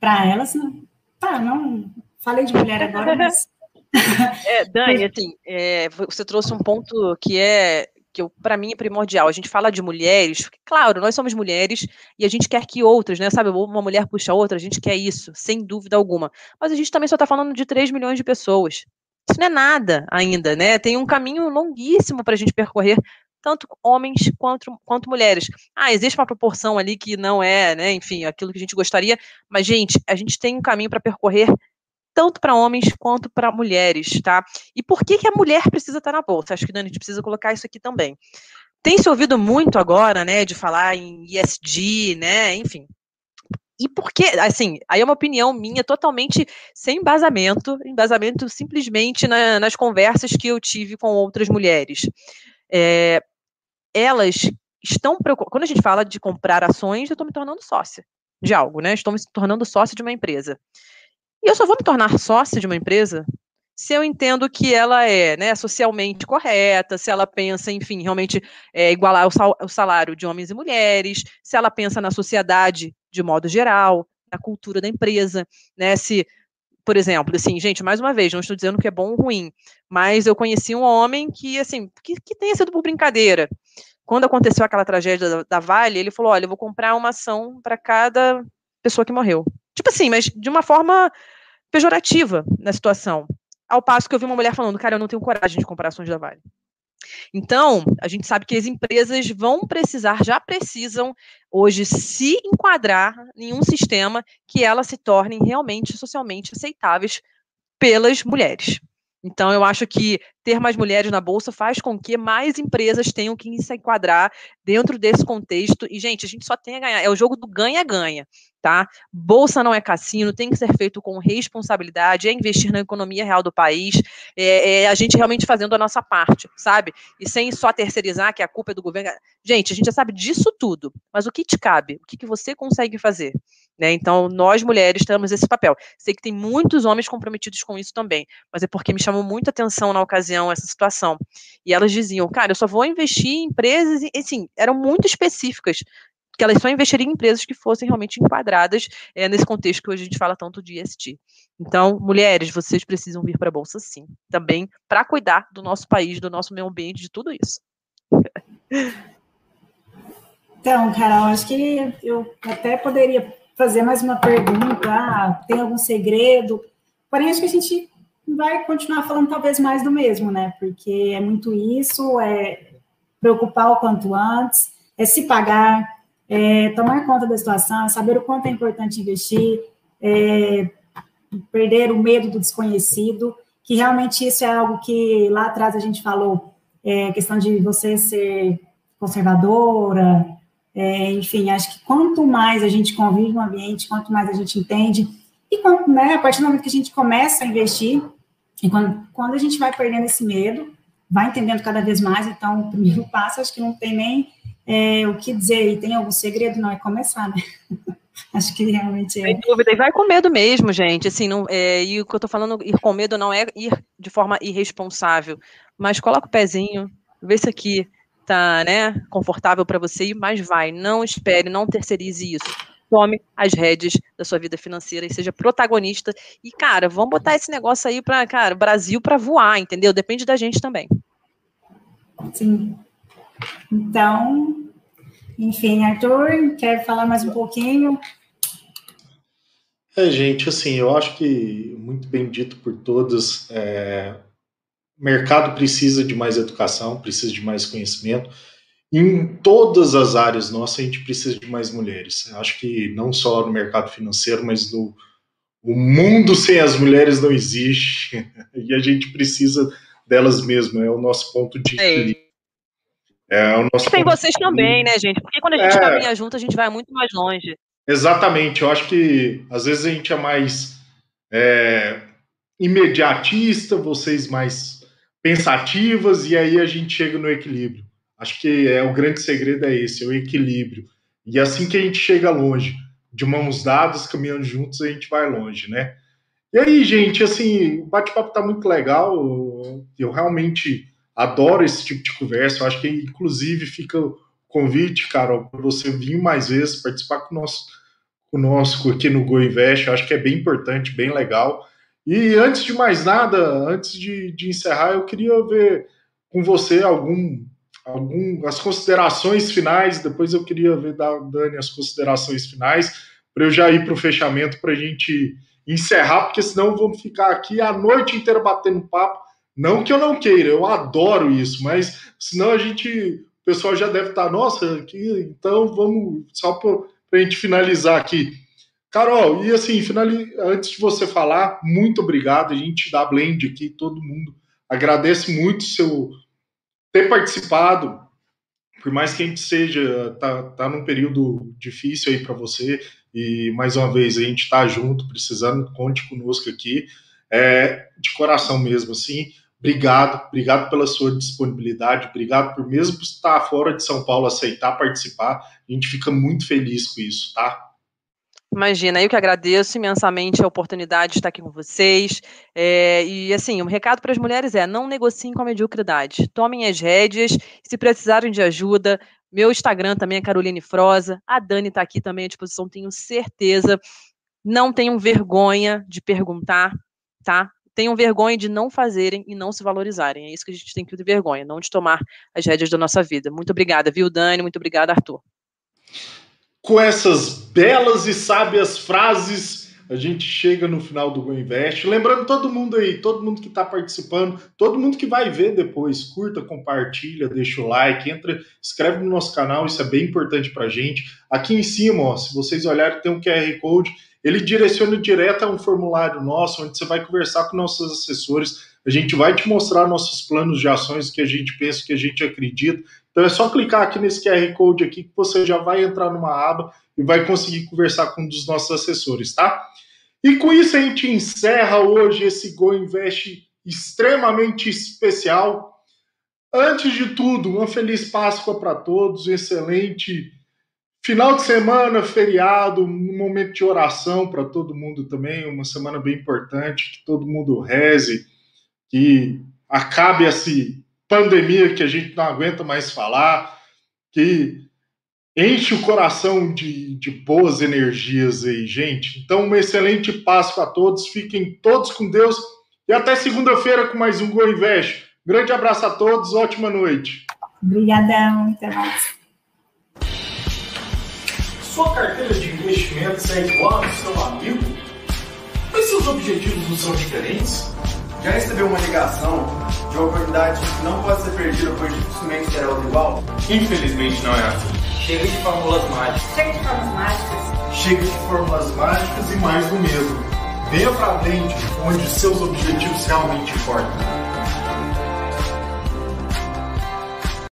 para elas? Não, tá, não falei de mulher agora, mas...
É, Dani, assim, é, você trouxe um ponto que é que para mim é primordial. A gente fala de mulheres, claro, nós somos mulheres e a gente quer que outras, né? Sabe, uma mulher puxa outra, a gente quer isso, sem dúvida alguma. Mas a gente também só está falando de 3 milhões de pessoas. Isso não é nada ainda, né? Tem um caminho longuíssimo para a gente percorrer, tanto homens quanto, quanto mulheres. Ah, existe uma proporção ali que não é, né? Enfim, aquilo que a gente gostaria, mas, gente, a gente tem um caminho para percorrer tanto para homens quanto para mulheres, tá? E por que, que a mulher precisa estar tá na bolsa? Acho que Dani, a gente precisa colocar isso aqui também. Tem se ouvido muito agora, né, de falar em ESG, né, enfim. E por que, assim, aí é uma opinião minha totalmente sem embasamento, embasamento simplesmente na, nas conversas que eu tive com outras mulheres. É, elas estão preocupadas, quando a gente fala de comprar ações, eu estou me tornando sócia de algo, né, estou me tornando sócia de uma empresa. E eu só vou me tornar sócia de uma empresa se eu entendo que ela é né, socialmente correta, se ela pensa, enfim, realmente é, igualar o salário de homens e mulheres, se ela pensa na sociedade de modo geral, na cultura da empresa, né? Se, por exemplo, assim, gente, mais uma vez, não estou dizendo que é bom ou ruim, mas eu conheci um homem que, assim, que, que tenha sido por brincadeira. Quando aconteceu aquela tragédia da, da Vale, ele falou: olha, eu vou comprar uma ação para cada pessoa que morreu. Tipo assim, mas de uma forma pejorativa na situação. Ao passo que eu vi uma mulher falando, cara, eu não tenho coragem de comprar ações da Vale. Então, a gente sabe que as empresas vão precisar, já precisam hoje se enquadrar em um sistema que elas se tornem realmente socialmente aceitáveis pelas mulheres. Então, eu acho que ter mais mulheres na bolsa faz com que mais empresas tenham que se enquadrar dentro desse contexto. E, gente, a gente só tem a ganhar. É o jogo do ganha-ganha, tá? Bolsa não é cassino, tem que ser feito com responsabilidade, é investir na economia real do país, é, é a gente realmente fazendo a nossa parte, sabe? E sem só terceirizar que a culpa é do governo. Gente, a gente já sabe disso tudo, mas o que te cabe? O que, que você consegue fazer? Né? Então, nós mulheres temos esse papel. Sei que tem muitos homens comprometidos com isso também, mas é porque me chamou muita atenção na ocasião essa situação. E elas diziam, cara, eu só vou investir em empresas, e assim, eram muito específicas, que elas só investiriam em empresas que fossem realmente enquadradas é, nesse contexto que hoje a gente fala tanto de ESG. Então, mulheres, vocês precisam vir para a Bolsa sim, também para cuidar do nosso país, do nosso meio ambiente, de tudo isso.
Então, Carol, acho que eu até poderia fazer mais uma pergunta, ah, tem algum segredo? Porém, acho que a gente vai continuar falando talvez mais do mesmo, né? Porque é muito isso, é preocupar o quanto antes, é se pagar, é tomar conta da situação, é saber o quanto é importante investir, é perder o medo do desconhecido, que realmente isso é algo que lá atrás a gente falou, é questão de você ser conservadora, é, enfim, acho que quanto mais a gente convive no ambiente, quanto mais a gente entende, e quando, né, a partir do momento que a gente começa a investir, e quando, quando a gente vai perdendo esse medo, vai entendendo cada vez mais, então o primeiro passo, acho que não tem nem é, o que dizer, e tem algum segredo, não é começar, né? acho que realmente é.
Sem dúvida, e vai com medo mesmo, gente, assim, não, é, e o que eu tô falando, ir com medo não é ir de forma irresponsável, mas coloca o pezinho, vê se aqui tá, né, confortável para você, mas vai, não espere, não terceirize isso. Tome as rédeas da sua vida financeira e seja protagonista. E, cara, vamos botar esse negócio aí para, cara, Brasil para voar, entendeu? Depende da gente também.
Sim. Então, enfim, Arthur, quer falar mais um pouquinho?
É, gente, assim, eu acho que muito bem dito por todos. É, o mercado precisa de mais educação, precisa de mais conhecimento. Em todas as áreas nossas, a gente precisa de mais mulheres. Acho que não só no mercado financeiro, mas no o mundo sem as mulheres não existe. E a gente precisa delas mesmo. É o nosso ponto de equilíbrio.
É o nosso tem vocês também, né, gente? Porque quando a gente é... caminha junto, a gente vai muito mais longe.
Exatamente. Eu acho que às vezes a gente é mais é, imediatista, vocês mais pensativas e aí a gente chega no equilíbrio. Acho que é o grande segredo é esse, é o equilíbrio. E assim que a gente chega longe, de mãos dadas, caminhando juntos, a gente vai longe, né? E aí, gente, assim, o bate-papo tá muito legal. Eu realmente adoro esse tipo de conversa. Eu acho que, inclusive, fica o convite, Carol, para você vir mais vezes, participar com conosco aqui no Go Invest. Eu acho que é bem importante, bem legal. E antes de mais nada, antes de, de encerrar, eu queria ver com você algum, algum as considerações finais. Depois eu queria ver da Dani as considerações finais para eu já ir para o fechamento para a gente encerrar, porque senão vamos ficar aqui a noite inteira batendo papo. Não que eu não queira, eu adoro isso, mas senão a gente, o pessoal já deve estar, nossa, aqui, então vamos só para a gente finalizar aqui. Carol, e assim, antes de você falar, muito obrigado. A gente da Blend aqui, todo mundo agradece muito seu ter participado. Por mais que a gente seja, tá, tá num período difícil aí para você, e mais uma vez a gente está junto, precisando, conte conosco aqui, é, de coração mesmo, assim. Obrigado, obrigado pela sua disponibilidade, obrigado por mesmo estar fora de São Paulo aceitar participar. A gente fica muito feliz com isso, tá?
Imagina, eu que agradeço imensamente a oportunidade de estar aqui com vocês. É, e assim, um recado para as mulheres é: não negociem com a mediocridade. Tomem as rédeas. Se precisarem de ajuda, meu Instagram também é Caroline Froza. A Dani está aqui também à disposição, tenho certeza. Não tenham vergonha de perguntar, tá? Tenham vergonha de não fazerem e não se valorizarem. É isso que a gente tem que ter vergonha, não de tomar as rédeas da nossa vida. Muito obrigada, viu, Dani? Muito obrigada, Arthur
com essas belas e sábias frases, a gente chega no final do Go Invest. Lembrando todo mundo aí, todo mundo que está participando, todo mundo que vai ver depois, curta, compartilha, deixa o like, entra, escreve no nosso canal, isso é bem importante para a gente. Aqui em cima, ó, se vocês olharem, tem um QR Code, ele direciona direto a um formulário nosso, onde você vai conversar com nossos assessores. A gente vai te mostrar nossos planos de ações, que a gente pensa, que a gente acredita. Então é só clicar aqui nesse QR Code aqui que você já vai entrar numa aba e vai conseguir conversar com um dos nossos assessores, tá? E com isso a gente encerra hoje esse Go Invest extremamente especial. Antes de tudo, uma feliz Páscoa para todos, um excelente Final de semana, feriado, um momento de oração para todo mundo também, uma semana bem importante, que todo mundo reze, que acabe essa pandemia que a gente não aguenta mais falar, que enche o coração de, de boas energias aí, gente. Então, uma excelente Páscoa a todos, fiquem todos com Deus e até segunda-feira com mais um Go Invest. Grande abraço a todos, ótima noite.
Obrigadão, até mais.
Sua carteira de investimentos é igual ao seu amigo? Mas seus objetivos não são diferentes?
Já recebeu uma ligação de uma oportunidade que não pode ser perdida, pois dificilmente será outra igual?
Infelizmente não é assim.
Chega de fórmulas mágicas.
Chega de fórmulas mágicas.
Chega de fórmulas mágicas e mais do mesmo. Venha para frente, onde seus objetivos realmente importam.